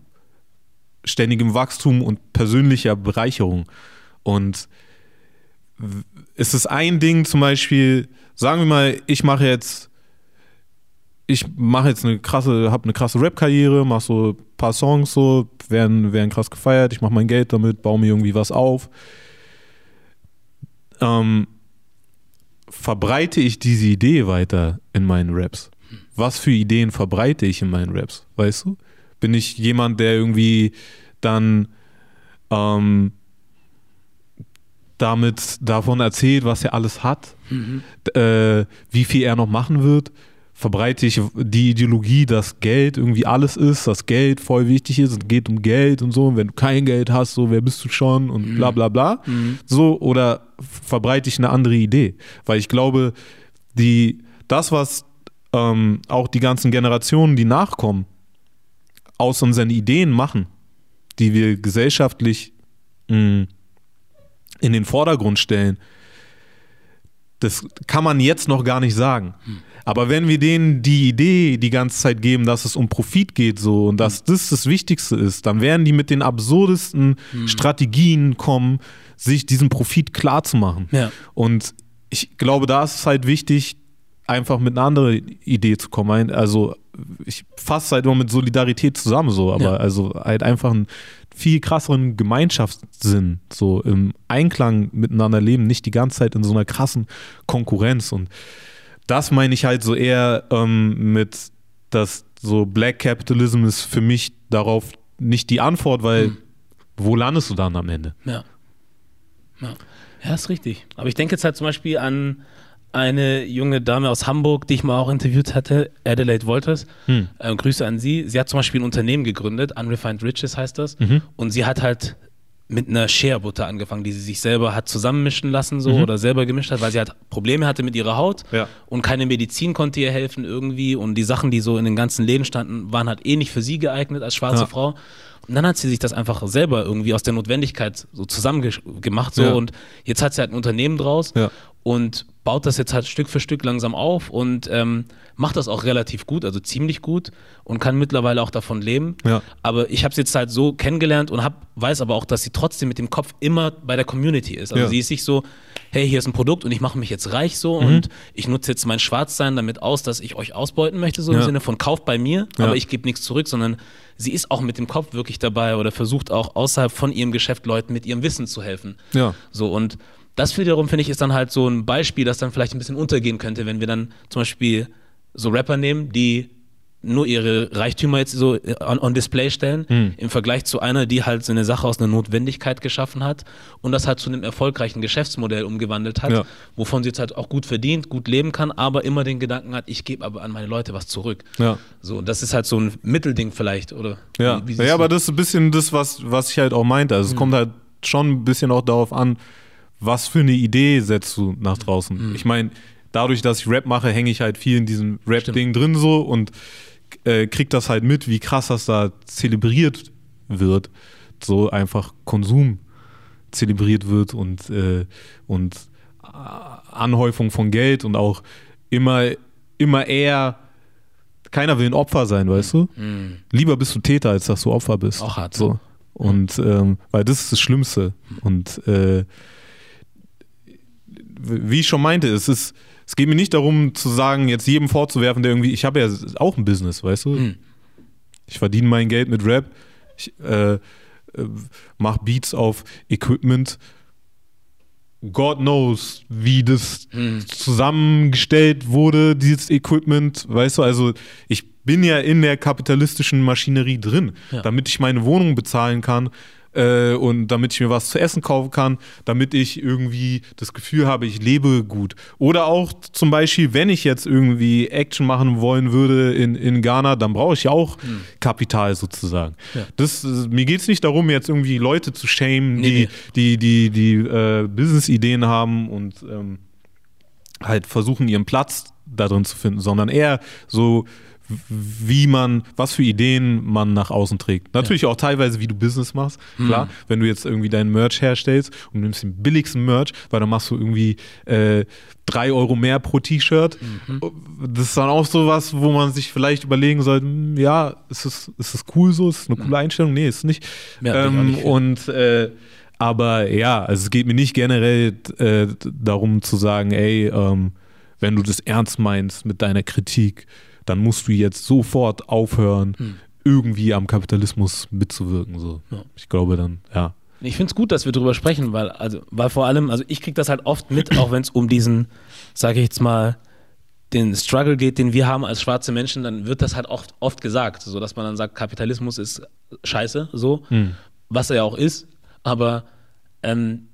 ständigem Wachstum und persönlicher Bereicherung. Und es ist ein Ding zum Beispiel, sagen wir mal, ich mache jetzt, ich mache jetzt eine krasse, habe eine krasse Rap-Karriere, mache so ein paar Songs so, werden, werden krass gefeiert, ich mache mein Geld damit, baue mir irgendwie was auf. Ähm, verbreite ich diese Idee weiter in meinen Raps? Was für Ideen verbreite ich in meinen Raps? Weißt du? Bin ich jemand, der irgendwie dann ähm, damit davon erzählt, was er alles hat, Mhm. äh, wie viel er noch machen wird? verbreite ich die Ideologie, dass Geld irgendwie alles ist, dass Geld voll wichtig ist, es geht um Geld und so, und wenn du kein Geld hast, so, wer bist du schon und bla bla bla. So, oder verbreite ich eine andere Idee? Weil ich glaube, die, das, was ähm, auch die ganzen Generationen, die nachkommen, aus unseren Ideen machen, die wir gesellschaftlich mh, in den Vordergrund stellen, das kann man jetzt noch gar nicht sagen. Aber wenn wir denen die Idee die ganze Zeit geben, dass es um Profit geht so und dass das das Wichtigste ist, dann werden die mit den absurdesten Strategien kommen, sich diesen Profit klar zu machen. Ja. Und ich glaube, da ist es halt wichtig, einfach mit einer anderen Idee zu kommen. Also ich fasse halt immer mit Solidarität zusammen so, aber Ja. also halt einfach einen viel krasseren Gemeinschaftssinn, so im Einklang miteinander leben, nicht die ganze Zeit in so einer krassen Konkurrenz. Und das meine ich halt so eher ähm, mit, dass so Black Capitalism ist für mich darauf nicht die Antwort, weil wo landest du dann am Ende? Ja. Ja. ja, ist richtig. Aber ich denke jetzt halt zum Beispiel an eine junge Dame aus Hamburg, die ich mal auch interviewt hatte, Adelaide Wolters. Hm. Ähm, Grüße an sie. Sie hat zum Beispiel ein Unternehmen gegründet, Unrefined Riches heißt das. Mhm. Und sie hat halt mit einer Shea-Butter angefangen, die sie sich selber hat zusammenmischen lassen so Mhm. oder selber gemischt hat, weil sie halt Probleme hatte mit ihrer Haut Ja. und keine Medizin konnte ihr helfen irgendwie und die Sachen, die so in den ganzen Läden standen, waren halt eh nicht für sie geeignet als schwarze Ja. Frau. Und dann hat sie sich das einfach selber irgendwie aus der Notwendigkeit so zusammengemacht so Ja. und jetzt hat sie halt ein Unternehmen draus Ja. und baut das jetzt halt Stück für Stück langsam auf und ähm, macht das auch relativ gut, also ziemlich gut und kann mittlerweile auch davon leben. Ja. Aber ich habe sie jetzt halt so kennengelernt und hab, weiß aber auch, dass sie trotzdem mit dem Kopf immer bei der Community ist. Also sie ist nicht so, hey, hier ist ein Produkt und ich mache mich jetzt reich so Mhm. und ich nutze jetzt mein Schwarzsein damit aus, dass ich euch ausbeuten möchte, so im Ja. Sinne von kauft bei mir, Ja. aber ich gebe nichts zurück, sondern sie ist auch mit dem Kopf wirklich dabei oder versucht auch außerhalb von ihrem Geschäft Leuten mit ihrem Wissen zu helfen. Ja. So und das wiederum finde ich ist dann halt so ein Beispiel, das dann vielleicht ein bisschen untergehen könnte, wenn wir dann zum Beispiel so Rapper nehmen, die nur ihre Reichtümer jetzt so on, on Display stellen, Hm. im Vergleich zu einer, die halt so eine Sache aus einer Notwendigkeit geschaffen hat und das halt zu einem erfolgreichen Geschäftsmodell umgewandelt hat, Ja. wovon sie jetzt halt auch gut verdient, gut leben kann, aber immer den Gedanken hat, ich gebe aber an meine Leute was zurück. Ja. So, das ist halt so ein Mittelding vielleicht, oder? Ja, Wie- wie ja aber das ist ein bisschen das, was, was ich halt auch meinte. Also es Mhm. kommt halt schon ein bisschen auch darauf an, was für eine Idee setzt du nach Mhm. draußen. Ich meine, dadurch, dass ich Rap mache, hänge ich halt viel in diesem Rap-Ding drin so und äh, krieg das halt mit, wie krass das da zelebriert wird. So einfach Konsum zelebriert wird und, äh, und Anhäufung von Geld und auch immer, immer eher keiner will ein Opfer sein, weißt du? Lieber bist du Täter, als dass du Opfer bist. Auch hart, So. ne? Und ähm, weil das ist das Schlimmste. Und äh, wie ich schon meinte, es ist, es geht mir nicht darum zu sagen, jetzt jedem vorzuwerfen, der irgendwie, ich habe ja auch ein Business, weißt du? Mhm. Ich verdiene mein Geld mit Rap, ich äh, äh, mache Beats auf Equipment. God knows, wie das Mhm. zusammengestellt wurde, dieses Equipment, weißt du, also ich bin ja in der kapitalistischen Maschinerie drin, Ja. damit ich meine Wohnung bezahlen kann äh, und damit ich mir was zu essen kaufen kann, damit ich irgendwie das Gefühl habe, ich lebe gut. Oder auch zum Beispiel, wenn ich jetzt irgendwie Action machen wollen würde in, in Ghana, dann brauche ich ja auch Kapital sozusagen. Ja. Das, mir geht es nicht darum, jetzt irgendwie Leute zu shamen, Nee, die, die, die, die äh, Business-Ideen haben und ähm, halt versuchen, ihren Platz da drin zu finden, sondern eher so, wie man, was für Ideen man nach außen trägt. Natürlich auch teilweise, wie du Business machst. Klar, wenn du jetzt irgendwie deinen Merch herstellst und nimmst den billigsten Merch, weil dann machst du irgendwie äh, drei Euro mehr pro T-Shirt. Das ist dann auch so was, wo man sich vielleicht überlegen sollte, hm, ja, ist es, ist es cool so? Ist es eine coole Einstellung? Nee, ist nicht. Ja, ähm, nicht und äh, aber ja, also es geht mir nicht generell äh, darum zu sagen, ey, ähm, wenn du das ernst meinst mit deiner Kritik, dann musst du jetzt sofort aufhören, irgendwie am Kapitalismus mitzuwirken. So. Ja. Ich glaube dann, ja. Ich finde es gut, dass wir drüber sprechen, weil, also, weil vor allem, also ich kriege das halt oft mit, auch wenn es um diesen, sage ich jetzt mal, den Struggle geht, den wir haben als schwarze Menschen, dann wird das halt oft, oft gesagt, so dass man dann sagt, Kapitalismus ist scheiße, so, was er ja auch ist, aber ähm,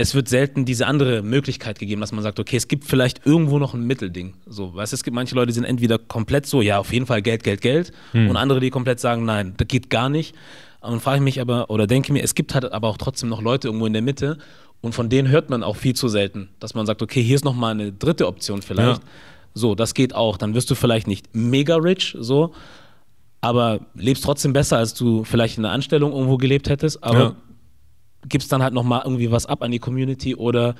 es wird selten diese andere Möglichkeit gegeben, dass man sagt, okay, es gibt vielleicht irgendwo noch ein Mittelding. So, weißt du, es gibt manche Leute, die sind entweder komplett so, ja, auf jeden Fall Geld, Geld, Geld, Hm. und andere, die komplett sagen, nein, das geht gar nicht. Und dann frage ich mich aber, oder denke mir, es gibt halt aber auch trotzdem noch Leute irgendwo in der Mitte und von denen hört man auch viel zu selten, dass man sagt, okay, hier ist nochmal eine dritte Option vielleicht. Ja. So, das geht auch. Dann wirst du vielleicht nicht mega rich, so, aber lebst trotzdem besser, als du vielleicht in einer Anstellung irgendwo gelebt hättest, aber Ja. Gibst dann halt nochmal irgendwie was ab an die Community oder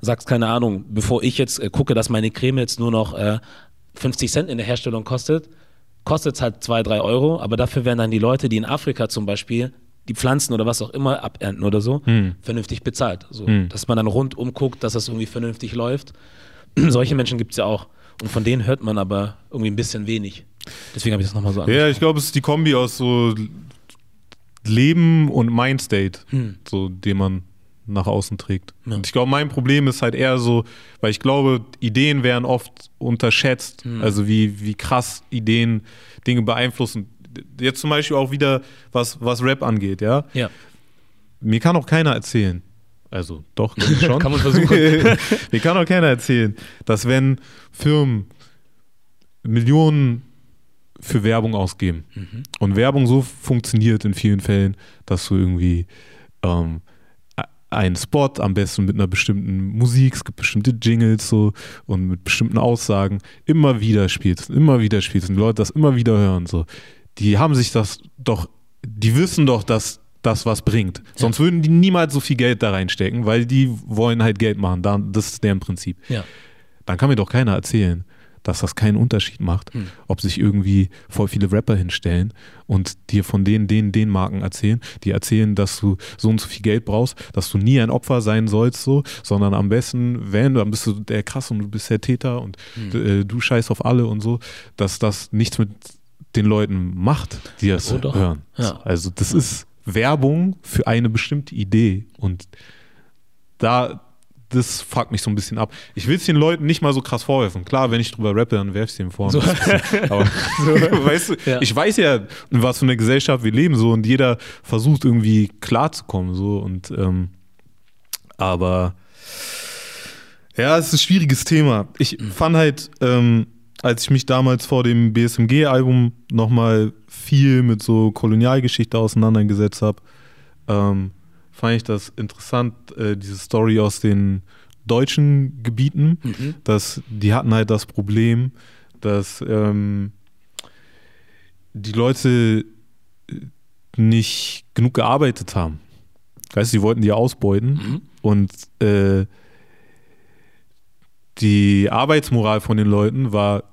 sagst, keine Ahnung, bevor ich jetzt äh, gucke, dass meine Creme jetzt nur noch äh, 50 Cent in der Herstellung kostet, kostet es halt 2, 3 Euro, aber dafür werden dann die Leute, die in Afrika zum Beispiel die Pflanzen oder was auch immer abernten oder so, vernünftig bezahlt. So, Dass man dann rundum guckt, dass das irgendwie vernünftig läuft. *clears throat* Solche Menschen gibt es ja auch. Und von denen hört man aber irgendwie ein bisschen wenig. Deswegen habe ich das nochmal so Ja, angesprochen. ich glaube, es ist die Kombi aus so Leben und Mindstate, Hm. so den man nach außen trägt. Ja. Und ich glaube, mein Problem ist halt eher so, weil ich glaube, Ideen werden oft unterschätzt. Hm. Also wie, wie krass Ideen Dinge beeinflussen. Jetzt zum Beispiel auch wieder, was, was Rap angeht, ja. Ja. Mir kann auch keiner erzählen. Also doch, *laughs* schon. Kann man versuchen. *laughs* Mir kann auch keiner erzählen, dass wenn Firmen Millionen für Werbung ausgeben Mhm. und Werbung so funktioniert in vielen Fällen, dass du irgendwie ähm, einen Spot am besten mit einer bestimmten Musik, es gibt bestimmte Jingles so und mit bestimmten Aussagen immer wieder spielst, immer wieder spielst und die Leute das immer wieder hören so. Die haben sich das doch, die wissen doch, dass das was bringt. Sonst würden die niemals so viel Geld da reinstecken, weil die wollen halt Geld machen. Da- Das ist deren Prinzip Ja. dann kann mir doch keiner erzählen, dass das keinen Unterschied macht, Hm. ob sich irgendwie voll viele Rapper hinstellen und dir von denen, den, den Marken erzählen, die erzählen, dass du so und so viel Geld brauchst, dass du nie ein Opfer sein sollst, so, sondern am besten, wenn, dann bist du der Krass und du bist der Täter und Hm. äh, du scheißt auf alle und so, dass das nichts mit den Leuten macht, die das Oh, hören. Ja. Also das ist Werbung für eine bestimmte Idee und da, das fuckt mich so ein bisschen ab. Ich will es den Leuten nicht mal so krass vorwerfen. Klar, wenn ich drüber rappe, dann werf ich es denen vor. So. *laughs* Aber *laughs* *laughs* weißt du, Ja. ich weiß ja, in was für eine Gesellschaft wir leben so und jeder versucht irgendwie klarzukommen so und ähm, aber ja, es ist ein schwieriges Thema. Ich fand halt, ähm, als ich mich damals vor dem BSMG-Album nochmal viel mit so Kolonialgeschichte auseinandergesetzt habe, ähm, fand ich das interessant, äh, diese Story aus den deutschen Gebieten, Mhm. dass die hatten halt das Problem, dass ähm, die Leute äh, nicht genug gearbeitet haben. Weißt du, die wollten die ausbeuten Mhm. und äh, die Arbeitsmoral von den Leuten war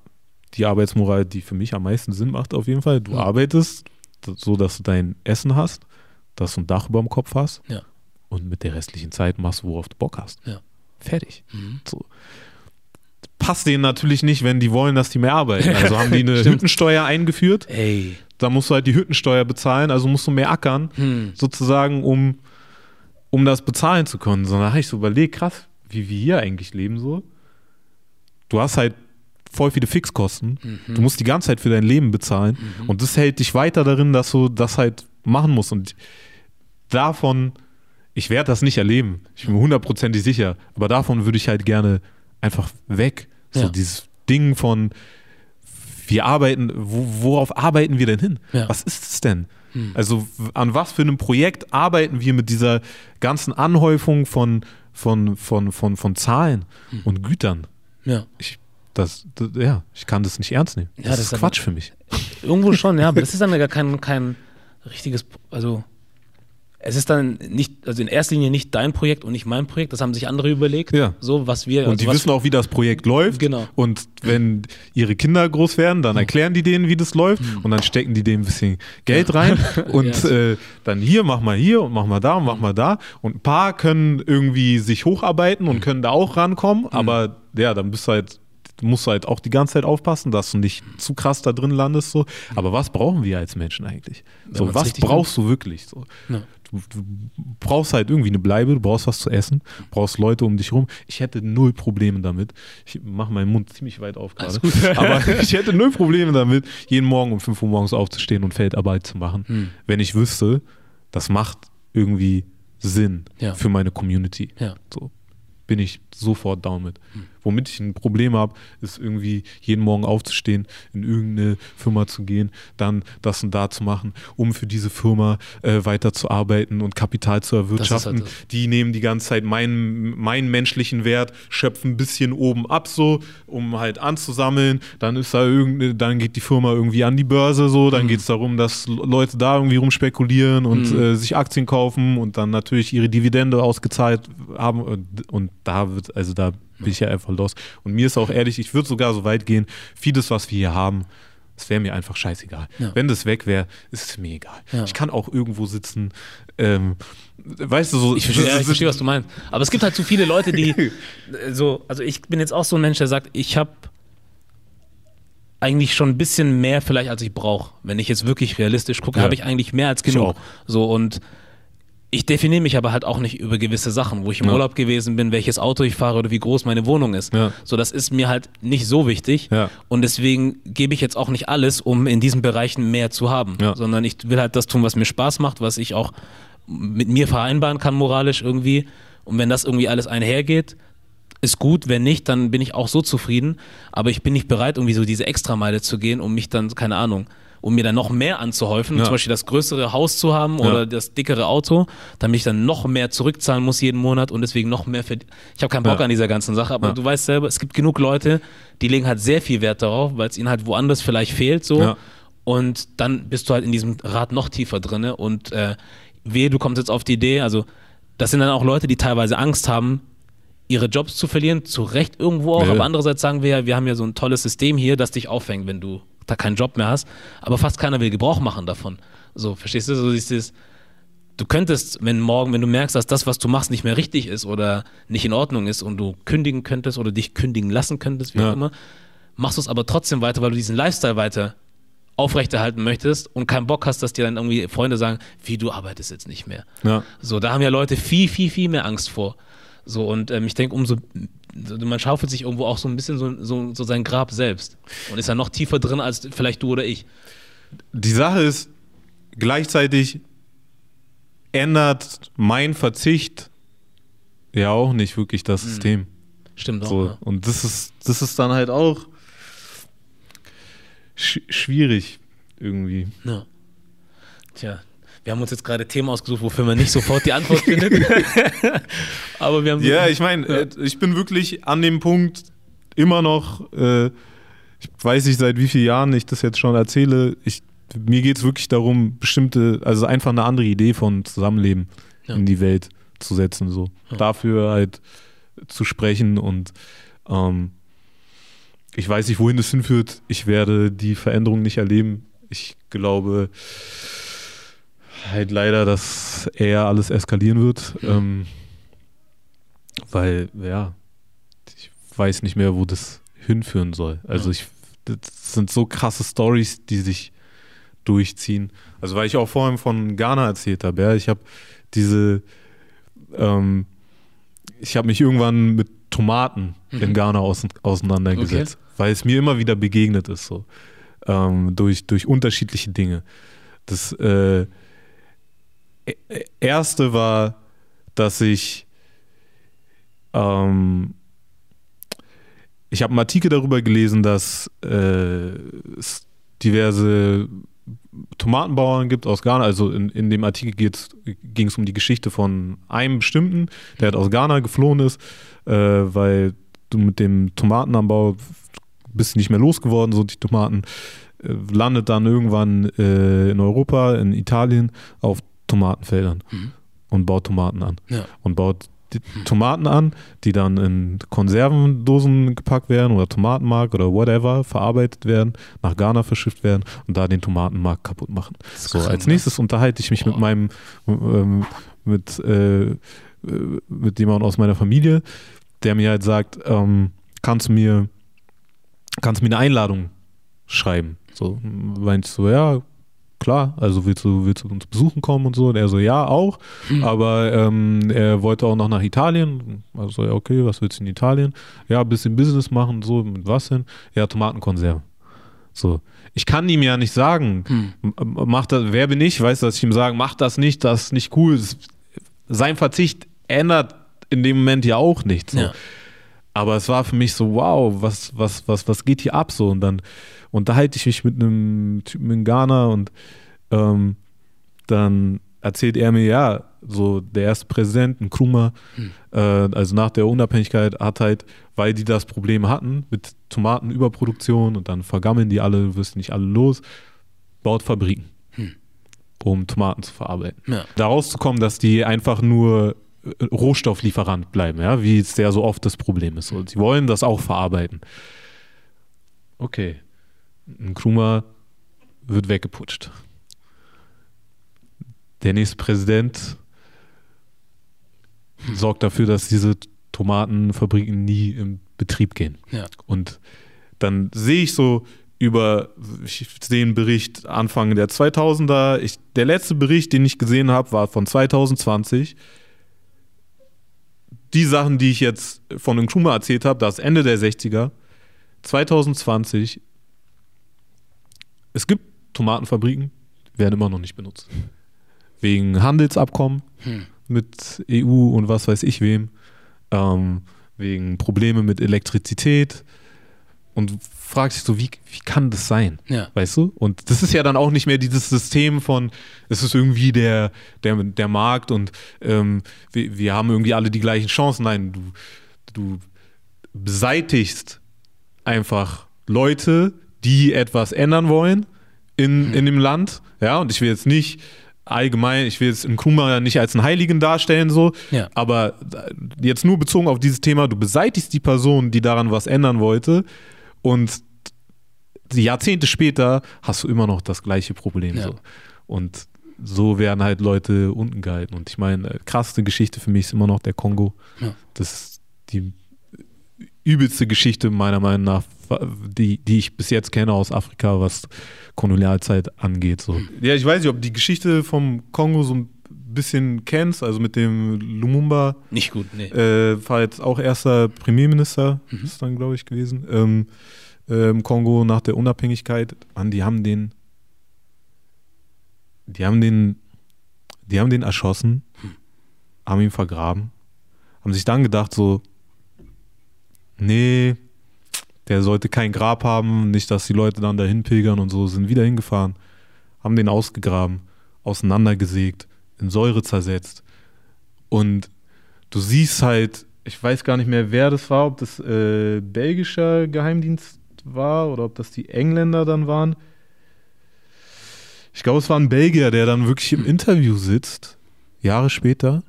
die Arbeitsmoral, die für mich am meisten Sinn macht, auf jeden Fall. Du Ja. arbeitest, so dass du dein Essen hast, dass du ein Dach über dem Kopf hast Ja. und mit der restlichen Zeit machst du, worauf du Bock hast. Ja. Fertig. Mhm. So. Passt denen natürlich nicht, wenn die wollen, dass die mehr arbeiten. Also haben die *laughs* eine. Hüttensteuer eingeführt. Ey. Da musst du halt die Hüttensteuer bezahlen, also musst du mehr ackern Hm. sozusagen, um, um das bezahlen zu können. So, da habe ich so überlegt, krass, wie wir hier eigentlich leben so. Du hast halt voll viele Fixkosten. Mhm. Du musst die ganze Zeit für dein Leben bezahlen. Und das hält dich weiter darin, dass du das halt machen musst. Und davon, ich werde das nicht erleben. Ich bin mir hundertprozentig sicher. Aber davon würde ich halt gerne einfach weg. So Ja. dieses Ding von, wir arbeiten, wo, worauf arbeiten wir denn hin? Ja. Was ist es denn? Also w- an was für einem Projekt arbeiten wir mit dieser ganzen Anhäufung von, von, von, von, von Zahlen und Gütern? Ja. Ich, das, das, ja, ich kann das nicht ernst nehmen. Das, Ja, das ist ist Quatsch für mich. Irgendwo schon, ja, aber das ist dann gar kein, kein richtiges, also es ist dann nicht, also in erster Linie nicht dein Projekt und nicht mein Projekt, das haben sich andere überlegt, Ja. so was wir, Und also die wissen auch, wie das Projekt läuft. Genau. Und wenn ihre Kinder groß werden, dann erklären die denen, wie das läuft. Und dann stecken die denen ein bisschen Geld rein. *laughs* Und Ja. äh, dann hier, mach mal hier und mach mal da und mach mal da. Und ein paar können irgendwie sich hocharbeiten und können da auch rankommen. Aber ja, dann bist du halt, musst du halt auch die ganze Zeit aufpassen, dass du nicht zu krass da drin landest. So. Aber was brauchen wir als Menschen eigentlich? So, was brauchst du wirklich? So. Ja. Du, du brauchst halt irgendwie eine Bleibe, du brauchst was zu essen, brauchst Leute um dich rum. Ich hätte null Probleme damit. Ich mache meinen Mund ziemlich weit auf gerade. Aber *laughs* ich hätte null Probleme damit, jeden Morgen um 5 Uhr morgens aufzustehen und Feldarbeit zu machen, Hm. wenn ich wüsste, das macht irgendwie Sinn Ja. für meine Community. Ja. So bin ich sofort down mit. Womit ich ein Problem habe, ist irgendwie jeden Morgen aufzustehen, in irgendeine Firma zu gehen, dann das und da zu machen, um für diese Firma äh, weiterzuarbeiten und Kapital zu erwirtschaften. halt die nehmen die ganze Zeit meinen, meinen menschlichen Wert, schöpfen ein bisschen oben ab so, um halt anzusammeln. Dann ist da irgendeine, dann geht die Firma irgendwie an die Börse so, dann geht es darum, dass Leute da irgendwie rumspekulieren und äh, sich Aktien kaufen und dann natürlich ihre Dividende ausgezahlt haben. Und, und da wird, also da bin ich ja einfach los. Und mir ist auch ehrlich, ich würde sogar so weit gehen, vieles, was wir hier haben, es wäre mir einfach scheißegal. Ja. Wenn das weg wäre, ist es mir egal. Ja. Ich kann auch irgendwo sitzen, ähm, weißt du, so. Ich verstehe, ja, ich verstehe, was du meinst. Aber es gibt halt zu viele Leute, die *laughs* so, also ich bin jetzt auch so ein Mensch, der sagt, ich habe eigentlich schon ein bisschen mehr vielleicht, als ich brauche. Wenn ich jetzt wirklich realistisch gucke, habe ich eigentlich mehr als genug. So und ich definiere mich aber halt auch nicht über gewisse Sachen, wo ich im Ja. Urlaub gewesen bin, welches Auto ich fahre oder wie groß meine Wohnung ist. Ja. So, das ist mir halt nicht so wichtig. Ja. Und deswegen gebe ich jetzt auch nicht alles, um in diesen Bereichen mehr zu haben. Sondern ich will halt das tun, was mir Spaß macht, was ich auch mit mir vereinbaren kann, moralisch irgendwie. Und wenn das irgendwie alles einhergeht, ist gut. Wenn nicht, dann bin ich auch so zufrieden. Aber ich bin nicht bereit, irgendwie so diese Extrameile zu gehen, um mich dann, keine Ahnung, um mir dann noch mehr anzuhäufen, Ja. zum Beispiel das größere Haus zu haben oder Ja. das dickere Auto, damit ich dann noch mehr zurückzahlen muss jeden Monat und deswegen noch mehr verdient. Ich habe keinen Bock Ja. an dieser ganzen Sache, aber du weißt selber, es gibt genug Leute, die legen halt sehr viel Wert darauf, weil es ihnen halt woanders vielleicht fehlt so. Und dann bist du halt in diesem Rad noch tiefer drinne und äh, wehe, du kommst jetzt auf die Idee, also das sind dann auch Leute, die teilweise Angst haben, ihre Jobs zu verlieren, zu Recht irgendwo auch, aber andererseits sagen wir ja, wir haben ja so ein tolles System hier, das dich auffängt, wenn du da keinen Job mehr hast, aber fast keiner will Gebrauch machen davon. So, verstehst du? So dieses, du könntest, wenn morgen, wenn du merkst, dass das, was du machst, nicht mehr richtig ist oder nicht in Ordnung ist und du kündigen könntest oder dich kündigen lassen könntest, wie Ja. auch immer, machst du es aber trotzdem weiter, weil du diesen Lifestyle weiter aufrechterhalten möchtest und keinen Bock hast, dass dir dann irgendwie Freunde sagen, wie du arbeitest jetzt nicht mehr. Ja. So, da haben ja Leute viel, viel, viel mehr Angst vor. So, und ähm, ich denke, umso, man schaufelt sich irgendwo auch so ein bisschen so, so, so sein Grab selbst und ist ja noch tiefer drin als vielleicht du oder ich. Die Sache ist, gleichzeitig ändert mein Verzicht ja auch nicht wirklich das System. Stimmt auch. So. Ja. Und das ist, das ist dann halt auch sch schwierig irgendwie. Ja. Tja, wir haben uns jetzt gerade Themen ausgesucht, wofür man nicht sofort die Antwort findet. *laughs* Aber wir haben so- Ja, ich meine, Ja. äh, ich bin wirklich an dem Punkt immer noch, äh, ich weiß nicht, seit wie vielen Jahren ich das jetzt schon erzähle, ich, mir geht es wirklich darum, bestimmte, also einfach eine andere Idee von Zusammenleben Ja. in die Welt zu setzen, so. Ja. Dafür halt zu sprechen und ähm, ich weiß nicht, wohin das hinführt. Ich werde die Veränderung nicht erleben. Ich glaube halt leider, dass eher alles eskalieren wird. Ähm, weil, ja, ich weiß nicht mehr, wo das hinführen soll. Also ich, das sind so krasse Stories, die sich durchziehen. Also weil ich auch vorhin von Ghana erzählt habe, ja, ich habe diese, ähm, ich habe mich irgendwann mit Tomaten in Mhm. Ghana aus, auseinandergesetzt, weil es mir immer wieder begegnet ist, so ähm, durch, durch unterschiedliche Dinge. Das äh, erste war, dass ich ähm, ich habe einen Artikel darüber gelesen, dass äh, es diverse Tomatenbauern gibt aus Ghana. Also in, in dem Artikel ging es um die Geschichte von einem bestimmten, der halt aus Ghana geflohen ist, äh, weil du mit dem Tomatenanbau bist nicht mehr losgeworden, so die Tomaten, äh, landet dann irgendwann äh, in Europa, in Italien, auf Tomatenfeldern Mhm. und baut Tomaten an. Ja. Und baut die Tomaten an, die dann in Konservendosen gepackt werden oder Tomatenmark oder whatever verarbeitet werden, nach Ghana verschifft werden und da den Tomatenmarkt kaputt machen. So, als ne? nächstes unterhalte ich mich mit Boah. meinem, ähm, mit, äh, mit jemandem aus meiner Familie, der mir halt sagt, ähm, kannst du mir, kannst du mir eine Einladung schreiben? So, ich so, ja, klar, also willst du, willst du uns besuchen kommen und so? Und er so, ja, auch, Hm. aber ähm, er wollte auch noch nach Italien. Also, ja, okay, was willst du in Italien? Ja, ein bisschen Business machen, so, mit was denn? Ja, Tomatenkonserve. So, ich kann ihm ja nicht sagen, Hm. Mach das, wer bin ich? Weißt du, dass ich ihm sage, mach das nicht, das ist nicht cool. Sein Verzicht ändert in dem Moment ja auch nichts. So. Ja. Aber es war für mich so, wow, was, was, was, was geht hier ab so? Und dann unterhalte ich mich mit einem Typen in Ghana und ähm, dann erzählt er mir, ja, so der erste Präsident, ein Krummer, äh, also nach der Unabhängigkeit, hat halt, weil die das Problem hatten mit Tomatenüberproduktion und dann vergammeln die alle, du wirst nicht alle los, baut Fabriken, um Tomaten zu verarbeiten. Ja. Daraus zu kommen, dass die einfach nur äh, Rohstofflieferant bleiben, ja, wie es ja so oft das Problem ist. Und sie wollen das auch verarbeiten. Okay. Ein Krummer wird weggeputscht. Der nächste Präsident sorgt dafür, dass diese Tomatenfabriken nie in Betrieb gehen. Ja. Und dann sehe ich so über, ich sehe einen Bericht Anfang der 2000er. Ich, der letzte Bericht, den ich gesehen habe, war von 2020. Die Sachen, die ich jetzt von Nkrumah erzählt habe, das Ende der 60er. 2020. Es gibt Tomatenfabriken, werden immer noch nicht benutzt. Wegen Handelsabkommen mit EU und was weiß ich wem. Ähm, wegen Probleme mit Elektrizität. Und fragst dich so, wie, wie kann das sein? Ja. Weißt du? Und das ist ja dann auch nicht mehr dieses System von, es ist irgendwie der, der, der Markt und ähm, wir, wir haben irgendwie alle die gleichen Chancen. Nein, du, du beseitigst einfach Leute, die etwas ändern wollen in, in dem Land. Ja, und ich will jetzt nicht allgemein, ich will jetzt in Kuma nicht als einen Heiligen darstellen, so, Ja. aber jetzt nur bezogen auf dieses Thema, du beseitigst die Person, die daran was ändern wollte und Jahrzehnte später hast du immer noch das gleiche Problem. Ja. So. Und so werden halt Leute unten gehalten. Und ich meine, äh, krasseste Geschichte für mich ist immer noch der Kongo. Ja. Das ist die übelste Geschichte meiner Meinung nach, die, die ich bis jetzt kenne aus Afrika, was Kolonialzeit angeht. So. Ja, ich weiß nicht, ob die Geschichte vom Kongo so ein bisschen kennst, also mit dem Lumumba, Nicht gut, nee. äh, war jetzt auch erster Premierminister, ist dann, glaube ich, gewesen, ähm, äh, im Kongo nach der Unabhängigkeit. Mann, die haben den, die haben den, die haben den erschossen, haben ihn vergraben, haben sich dann gedacht so, nee, der sollte kein Grab haben, nicht, dass die Leute dann dahin pilgern und so, sind wieder hingefahren, haben den ausgegraben, auseinandergesägt, in Säure zersetzt und du siehst halt, ich weiß gar nicht mehr, wer das war, ob das äh, belgischer Geheimdienst war oder ob das die Engländer dann waren. Ich glaube, es war ein Belgier, der dann wirklich im Interview sitzt, Jahre später,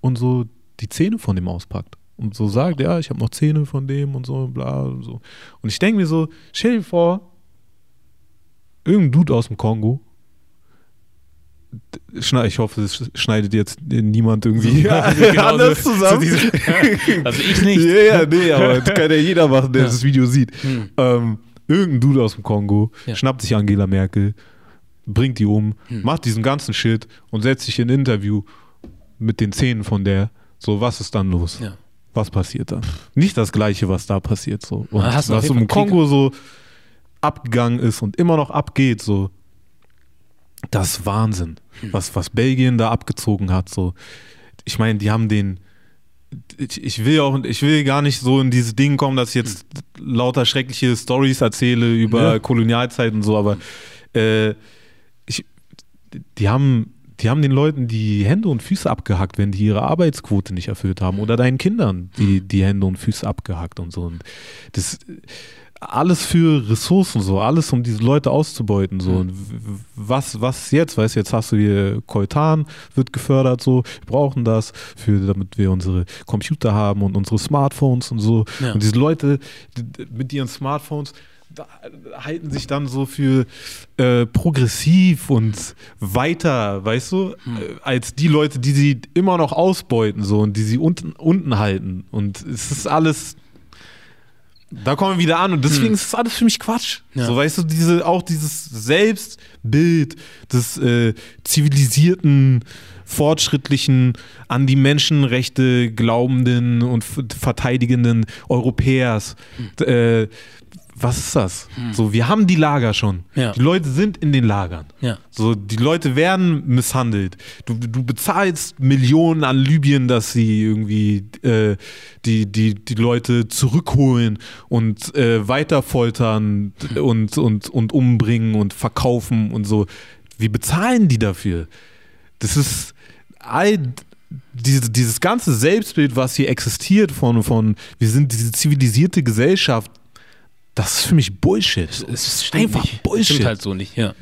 und so die Zähne von dem auspackt. Und so sagt, ja, ich habe noch Zähne von dem und so, bla und so. Und ich denke mir so, stell dir vor, irgendein Dude aus dem Kongo, ich hoffe, es schneidet jetzt niemand irgendwie *laughs* Ja, *laughs* genau anders so- zusammen. diese- *laughs* also ich nicht. Ja, ja, nee, aber das kann ja jeder machen, der Ja. das Video sieht. Hm. Ähm, irgendein Dude aus dem Kongo Ja. schnappt sich Angela Merkel, bringt die um, Hm. macht diesen ganzen Shit und setzt sich in ein Interview mit den Szenen von der. So, was ist dann los? Ja. Was passiert dann? Nicht das Gleiche, was da passiert. So. Und was im Krieg- Kongo so abgegangen ist und immer noch abgeht, so. Das ist Wahnsinn, Hm. was, was Belgien da abgezogen hat. So. Ich meine, die haben den. Ich, ich will auch, ich will gar nicht so in dieses Ding kommen, dass ich jetzt lauter schreckliche Stories erzähle über Ja. Kolonialzeit und so, aber äh, ich, die haben, die haben den Leuten die Hände und Füße abgehackt, wenn die ihre Arbeitsquote nicht erfüllt haben oder deinen Kindern die, die Hände und Füße abgehackt und so. Und das alles für Ressourcen so, alles um diese Leute auszubeuten so. Und w- w- was was jetzt, weißt du, jetzt hast du hier Koltan wird gefördert so, wir brauchen das für damit wir unsere Computer haben und unsere Smartphones und so. Ja. Und diese Leute mit ihren Smartphones halten sich dann so für äh, progressiv und weiter, weißt du, Hm. äh, als die Leute, die sie immer noch ausbeuten so und die sie unten, unten halten. Und es ist alles, da kommen wir wieder an und deswegen ist es alles für mich Quatsch. Hm. Ja. So, weißt du, diese, auch dieses Selbstbild des äh, zivilisierten, fortschrittlichen, an die Menschenrechte glaubenden und verteidigenden Europäers. Hm. Äh, was ist das? So, wir haben die Lager schon. Ja. Die Leute sind in den Lagern. Ja. So, die Leute werden misshandelt. Du, du bezahlst Millionen an Libyen, dass sie irgendwie äh, die, die, die Leute zurückholen und äh, weiter foltern und, und, und umbringen und verkaufen und so. Wie bezahlen die dafür? Das ist all diese, dieses ganze Selbstbild, was hier existiert von, von, wir sind diese zivilisierte Gesellschaft, das ist für mich Bullshit. Es stimmt einfach nicht. Bullshit. Stimmt halt so nicht, ja.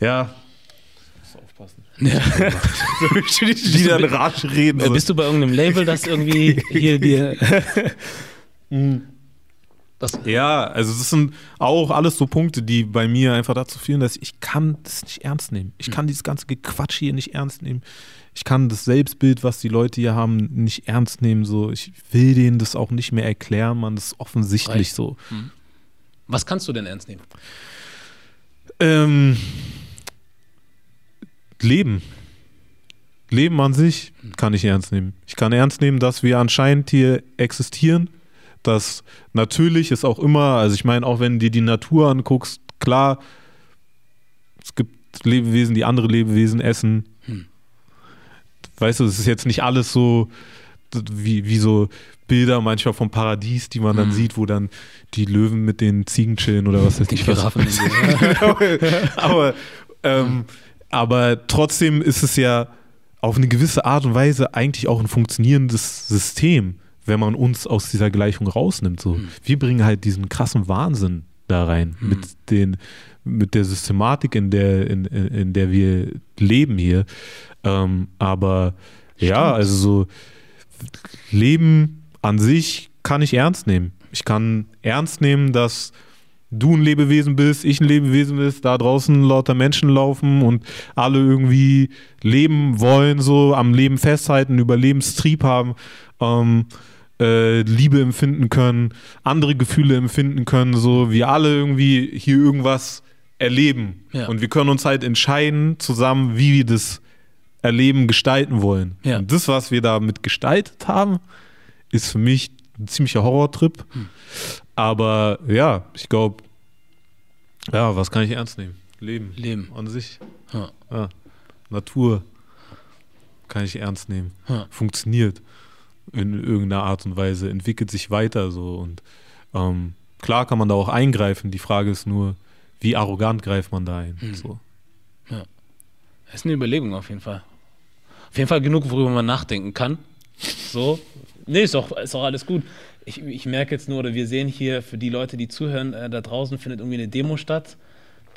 Ja. ja. Die dann rasch reden. Äh, Bist du bei irgendeinem Label, das irgendwie *laughs* hier dir. *laughs* das, Ja, also das sind auch alles so Punkte, die bei mir einfach dazu führen, dass ich kann das nicht ernst nehmen. Ich kann dieses ganze Gequatsch hier nicht ernst nehmen. Ich kann das Selbstbild, was die Leute hier haben, nicht ernst nehmen. So, ich will denen das auch nicht mehr erklären, man. Das ist offensichtlich Reicht. so. Was kannst du denn ernst nehmen? Ähm, Leben. Leben an sich kann ich ernst nehmen. Ich kann ernst nehmen, dass wir anscheinend hier existieren. Dass natürlich ist auch immer, also ich meine, auch wenn du dir die Natur anguckst, klar, es gibt Lebewesen, die andere Lebewesen essen. Hm. Weißt du, es ist jetzt nicht alles so wie, wie so Bilder manchmal vom Paradies, die man dann Hm. sieht, wo dann die Löwen mit den Ziegen chillen oder was weiß ich. Giraffen dir. *laughs* aber, ähm, aber trotzdem ist es ja auf eine gewisse Art und Weise eigentlich auch ein funktionierendes System, wenn man uns aus dieser Gleichung rausnimmt. So. Hm. Wir bringen halt diesen krassen Wahnsinn da rein Hm. mit, den, mit der Systematik, in der, in, in, in der wir leben hier. Ähm, aber ja, also so Leben an sich kann ich ernst nehmen. Ich kann ernst nehmen, dass du ein Lebewesen bist, ich ein Lebewesen bist, da draußen lauter Menschen laufen und alle irgendwie leben wollen, so am Leben festhalten, Überlebenstrieb haben, ähm, äh, Liebe empfinden können, andere Gefühle empfinden können, so wir alle irgendwie hier irgendwas erleben. Ja. Und wir können uns halt entscheiden zusammen, wie wir das Erleben gestalten wollen. Ja. Und das, was wir damit gestaltet haben, ist für mich ein ziemlicher Horrortrip. Aber ja, ich glaube, ja, was kann ich ernst nehmen? Leben. Leben. An sich. Ja. Ja. Natur kann ich ernst nehmen. Ja. Funktioniert in irgendeiner Art und Weise, entwickelt sich weiter so. Und ähm, klar kann man da auch eingreifen. Die Frage ist nur, wie arrogant greift man da ein? Mhm. So. Das ist eine Überlegung auf jeden Fall. Auf jeden Fall genug, worüber man nachdenken kann. So. Nee, ist auch, ist auch alles gut. Ich, ich merke jetzt nur, oder wir sehen hier für die Leute, die zuhören, äh, da draußen findet irgendwie eine Demo statt.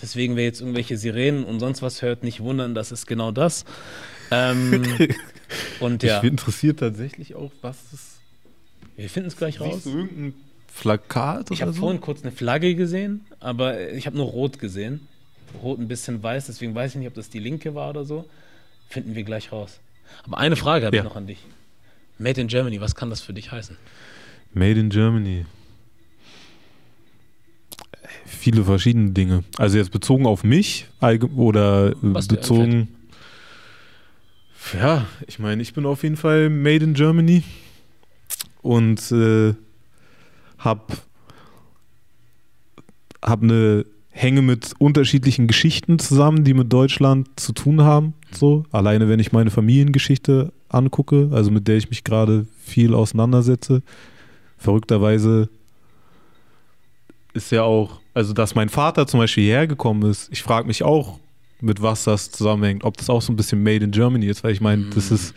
Deswegen, wer jetzt irgendwelche Sirenen und sonst was hört, nicht wundern, das ist genau das. Ähm, *laughs* und ja, Ich bin interessiert tatsächlich auch, was ist. wir finden es gleich raus. Siehst du irgendein Plakat Ich habe so? vorhin kurz eine Flagge gesehen, aber ich habe nur rot gesehen. Rot ein bisschen weiß, deswegen weiß ich nicht, ob das die linke war oder so. Finden wir gleich raus. Aber eine Frage habe Ja. ich noch an dich. Made in Germany, was kann das für dich heißen? Made in Germany. Viele verschiedene Dinge. Also jetzt bezogen auf mich oder äh, Was bezogen. Ja, ich meine, ich bin auf jeden Fall Made in Germany und äh, hab hab eine hänge mit unterschiedlichen Geschichten zusammen, die mit Deutschland zu tun haben. So alleine, wenn ich meine Familiengeschichte angucke, also mit der ich mich gerade viel auseinandersetze, verrückterweise ist ja auch, also dass mein Vater zum Beispiel hierher gekommen ist, ich frage mich auch, mit was das zusammenhängt, ob das auch so ein bisschen Made in Germany ist, weil ich meine, das ist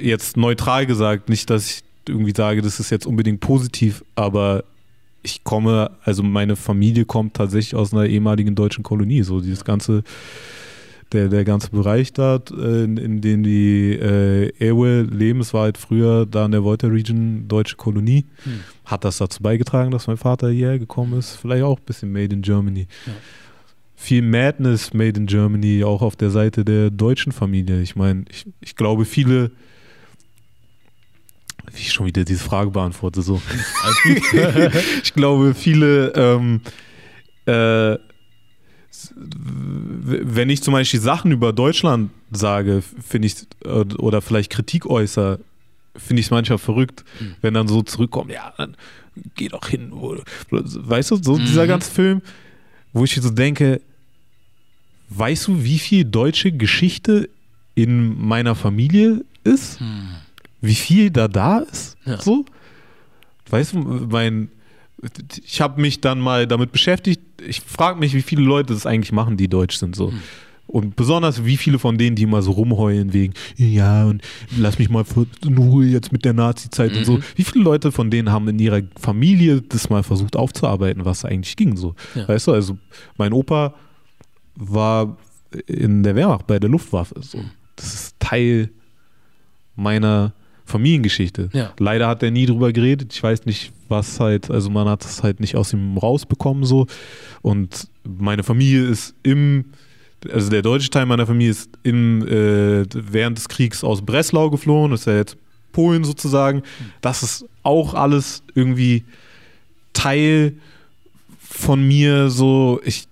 jetzt neutral gesagt, nicht, dass ich irgendwie sage, das ist jetzt unbedingt positiv, aber ich komme, also meine Familie kommt tatsächlich aus einer ehemaligen deutschen Kolonie, so dieses ganze der, der ganze Bereich da, äh, in, in dem die äh, Ewe leben, es war halt früher da in der Volta Region deutsche Kolonie, Hm. hat das dazu beigetragen, dass mein Vater hierher gekommen ist. Vielleicht auch ein bisschen Made in Germany. Ja. Viel Madness Made in Germany, auch auf der Seite der deutschen Familie. Ich meine, ich, ich glaube, viele, wie ich schon wieder diese Frage beantworte, so. *laughs* ich glaube, viele, ähm, äh, wenn ich zum Beispiel Sachen über Deutschland sage, finde ich, oder vielleicht Kritik äußere, finde ich es manchmal verrückt, Mhm. wenn dann so zurückkommt, ja, dann geh doch hin. Weißt du, so dieser ganze Film, wo ich so denke, weißt du, wie viel deutsche Geschichte in meiner Familie ist? Wie viel da da ist? Ja. So? Weißt du, mein, ich habe mich dann mal damit beschäftigt. Ich frage mich, wie viele Leute das eigentlich machen, die deutsch sind. So. Und besonders wie viele von denen, die immer so rumheulen wegen, ja, und lass mich mal in Ruhe jetzt mit der Nazi-Zeit und so. Wie viele Leute von denen haben in ihrer Familie das mal versucht aufzuarbeiten, was eigentlich ging so? Ja. Weißt du, also mein Opa war in der Wehrmacht bei der Luftwaffe. So. Das ist Teil meiner Familiengeschichte. Ja. Leider hat er nie drüber geredet. Ich weiß nicht, was halt, also man hat es halt nicht aus ihm rausbekommen so. Und meine Familie ist im, also der deutsche Teil meiner Familie ist im, äh, während des Kriegs aus Breslau geflohen, ist ja jetzt Polen sozusagen. Das ist auch alles irgendwie Teil von mir so. Ich,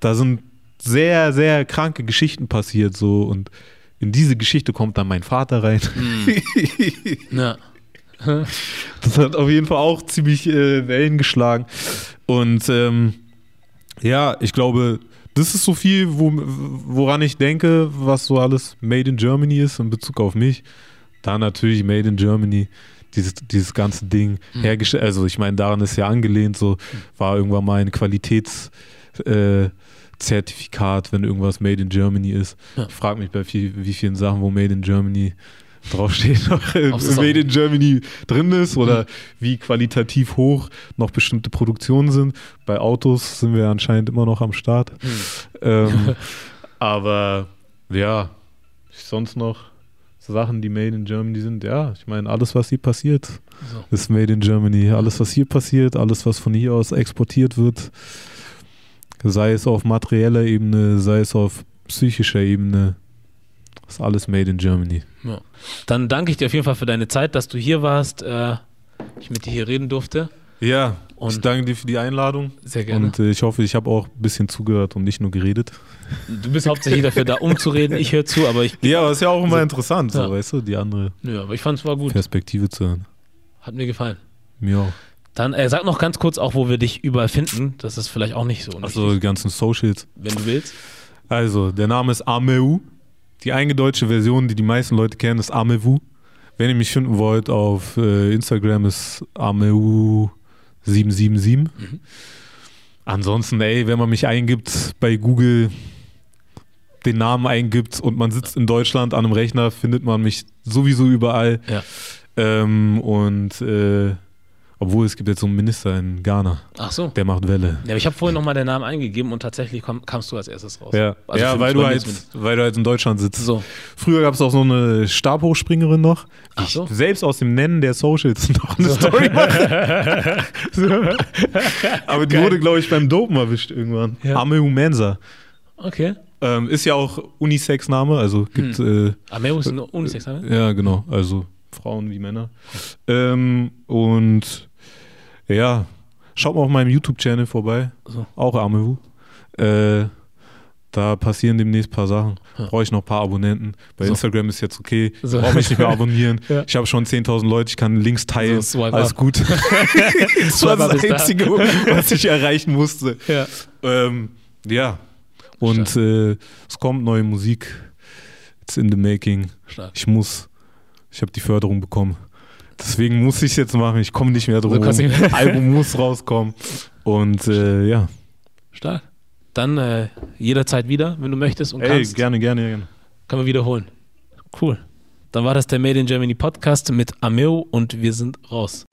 da sind sehr, sehr kranke Geschichten passiert so und in diese Geschichte kommt dann mein Vater rein. *laughs* Ja. Das hat auf jeden Fall auch ziemlich äh, Wellen geschlagen. Und ähm, ja, ich glaube, das ist so viel, wo, woran ich denke, was so alles Made in Germany ist in Bezug auf mich. Da natürlich Made in Germany, dieses, dieses ganze Ding hergestellt. Also ich meine, daran ist ja angelehnt, so war irgendwann mal ein Qualitätszertifikat, äh, wenn irgendwas Made in Germany ist. Ja. Ich frage mich bei viel, wie vielen Sachen, wo Made in Germany draufsteht, *laughs* noch äh, Made in Germany drin ist oder wie qualitativ hoch noch bestimmte Produktionen sind. Bei Autos sind wir anscheinend immer noch am Start. Ähm, *laughs* aber ja, sonst noch Sachen, die Made in Germany sind. Ja, ich meine, alles, was hier passiert, So. ist Made in Germany. Alles, was hier passiert, alles, was von hier aus exportiert wird, sei es auf materieller Ebene, sei es auf psychischer Ebene, ist alles Made in Germany. Ja. Dann danke ich dir auf jeden Fall für deine Zeit, dass du hier warst, äh, ich mit dir hier reden durfte. Ja, Und- ich danke dir für die Einladung. Sehr gerne. Und äh, ich hoffe, ich habe auch ein bisschen zugehört und nicht nur geredet. Du bist hauptsächlich dafür da, umzureden. Ich höre zu, aber ich, Ja, aber ist ja auch immer interessant, so, Ja. weißt du, die andere nö, aber ich fand es war gut. Perspektive zu hören. Hat mir gefallen. Mir auch. Dann äh, sag noch ganz kurz auch, wo wir dich überall finden. Das ist vielleicht auch nicht so Also die ganzen Socials. wenn du willst. Also, der Name ist Ameu. Die eingedeutsche Version, die die meisten Leute kennen, ist Amewu. Wenn ihr mich finden wollt, auf äh, Instagram ist Ameu777. Ansonsten, ey, wenn man mich eingibt bei Google, den Namen eingibt und man sitzt in Deutschland an einem Rechner, findet man mich sowieso überall. Ja. Ähm, und äh, obwohl es gibt jetzt so einen Minister in Ghana, Ach so. der macht Welle. Ja, aber ich habe vorhin nochmal den Namen eingegeben und tatsächlich komm, kamst du als erstes raus. Ja, Also ja weil, du halt, weil du halt in Deutschland sitzt. So. Früher gab es auch so eine Stabhochspringerin noch, Ach so. ich selbst aus dem Nennen der Socials *laughs* noch eine Story mache. *laughs* so. Aber die Geil. wurde, glaube ich, beim Dopen erwischt irgendwann. Ja. Ameu Mensa. Okay. Ähm, ist ja auch Unisex-Name, also gibt, Hm. äh, Ameo ist eine Unisex-Name? ja genau, also Frauen wie Männer. Ähm, und ja, schaut mal auf meinem YouTube-Channel vorbei, So. auch Ameu. Äh, da passieren demnächst ein paar Sachen. Ja. Brauche ich noch ein paar Abonnenten. Bei So. Instagram ist jetzt okay. So. Brauche mich nicht mehr abonnieren. *laughs* Ja. Ich habe schon 10.000 Leute, ich kann Links teilen. So, Alles up. gut. *laughs* das war das ist da. Einzige, was ich erreichen musste. Ja. Ähm, ja. Und äh, es kommt neue Musik. It's in the making. Stark. Ich muss. Ich habe die Förderung bekommen. Deswegen muss ich es jetzt machen. Ich komme nicht mehr drum. du nicht mehr. Album muss rauskommen. Und äh, ja. Stark. Dann äh, jederzeit wieder, wenn du möchtest und Ey, kannst. gerne, gerne, gerne. Können wir wiederholen. Cool. Dann war das der Made in Germany Podcast mit Ameo und wir sind raus.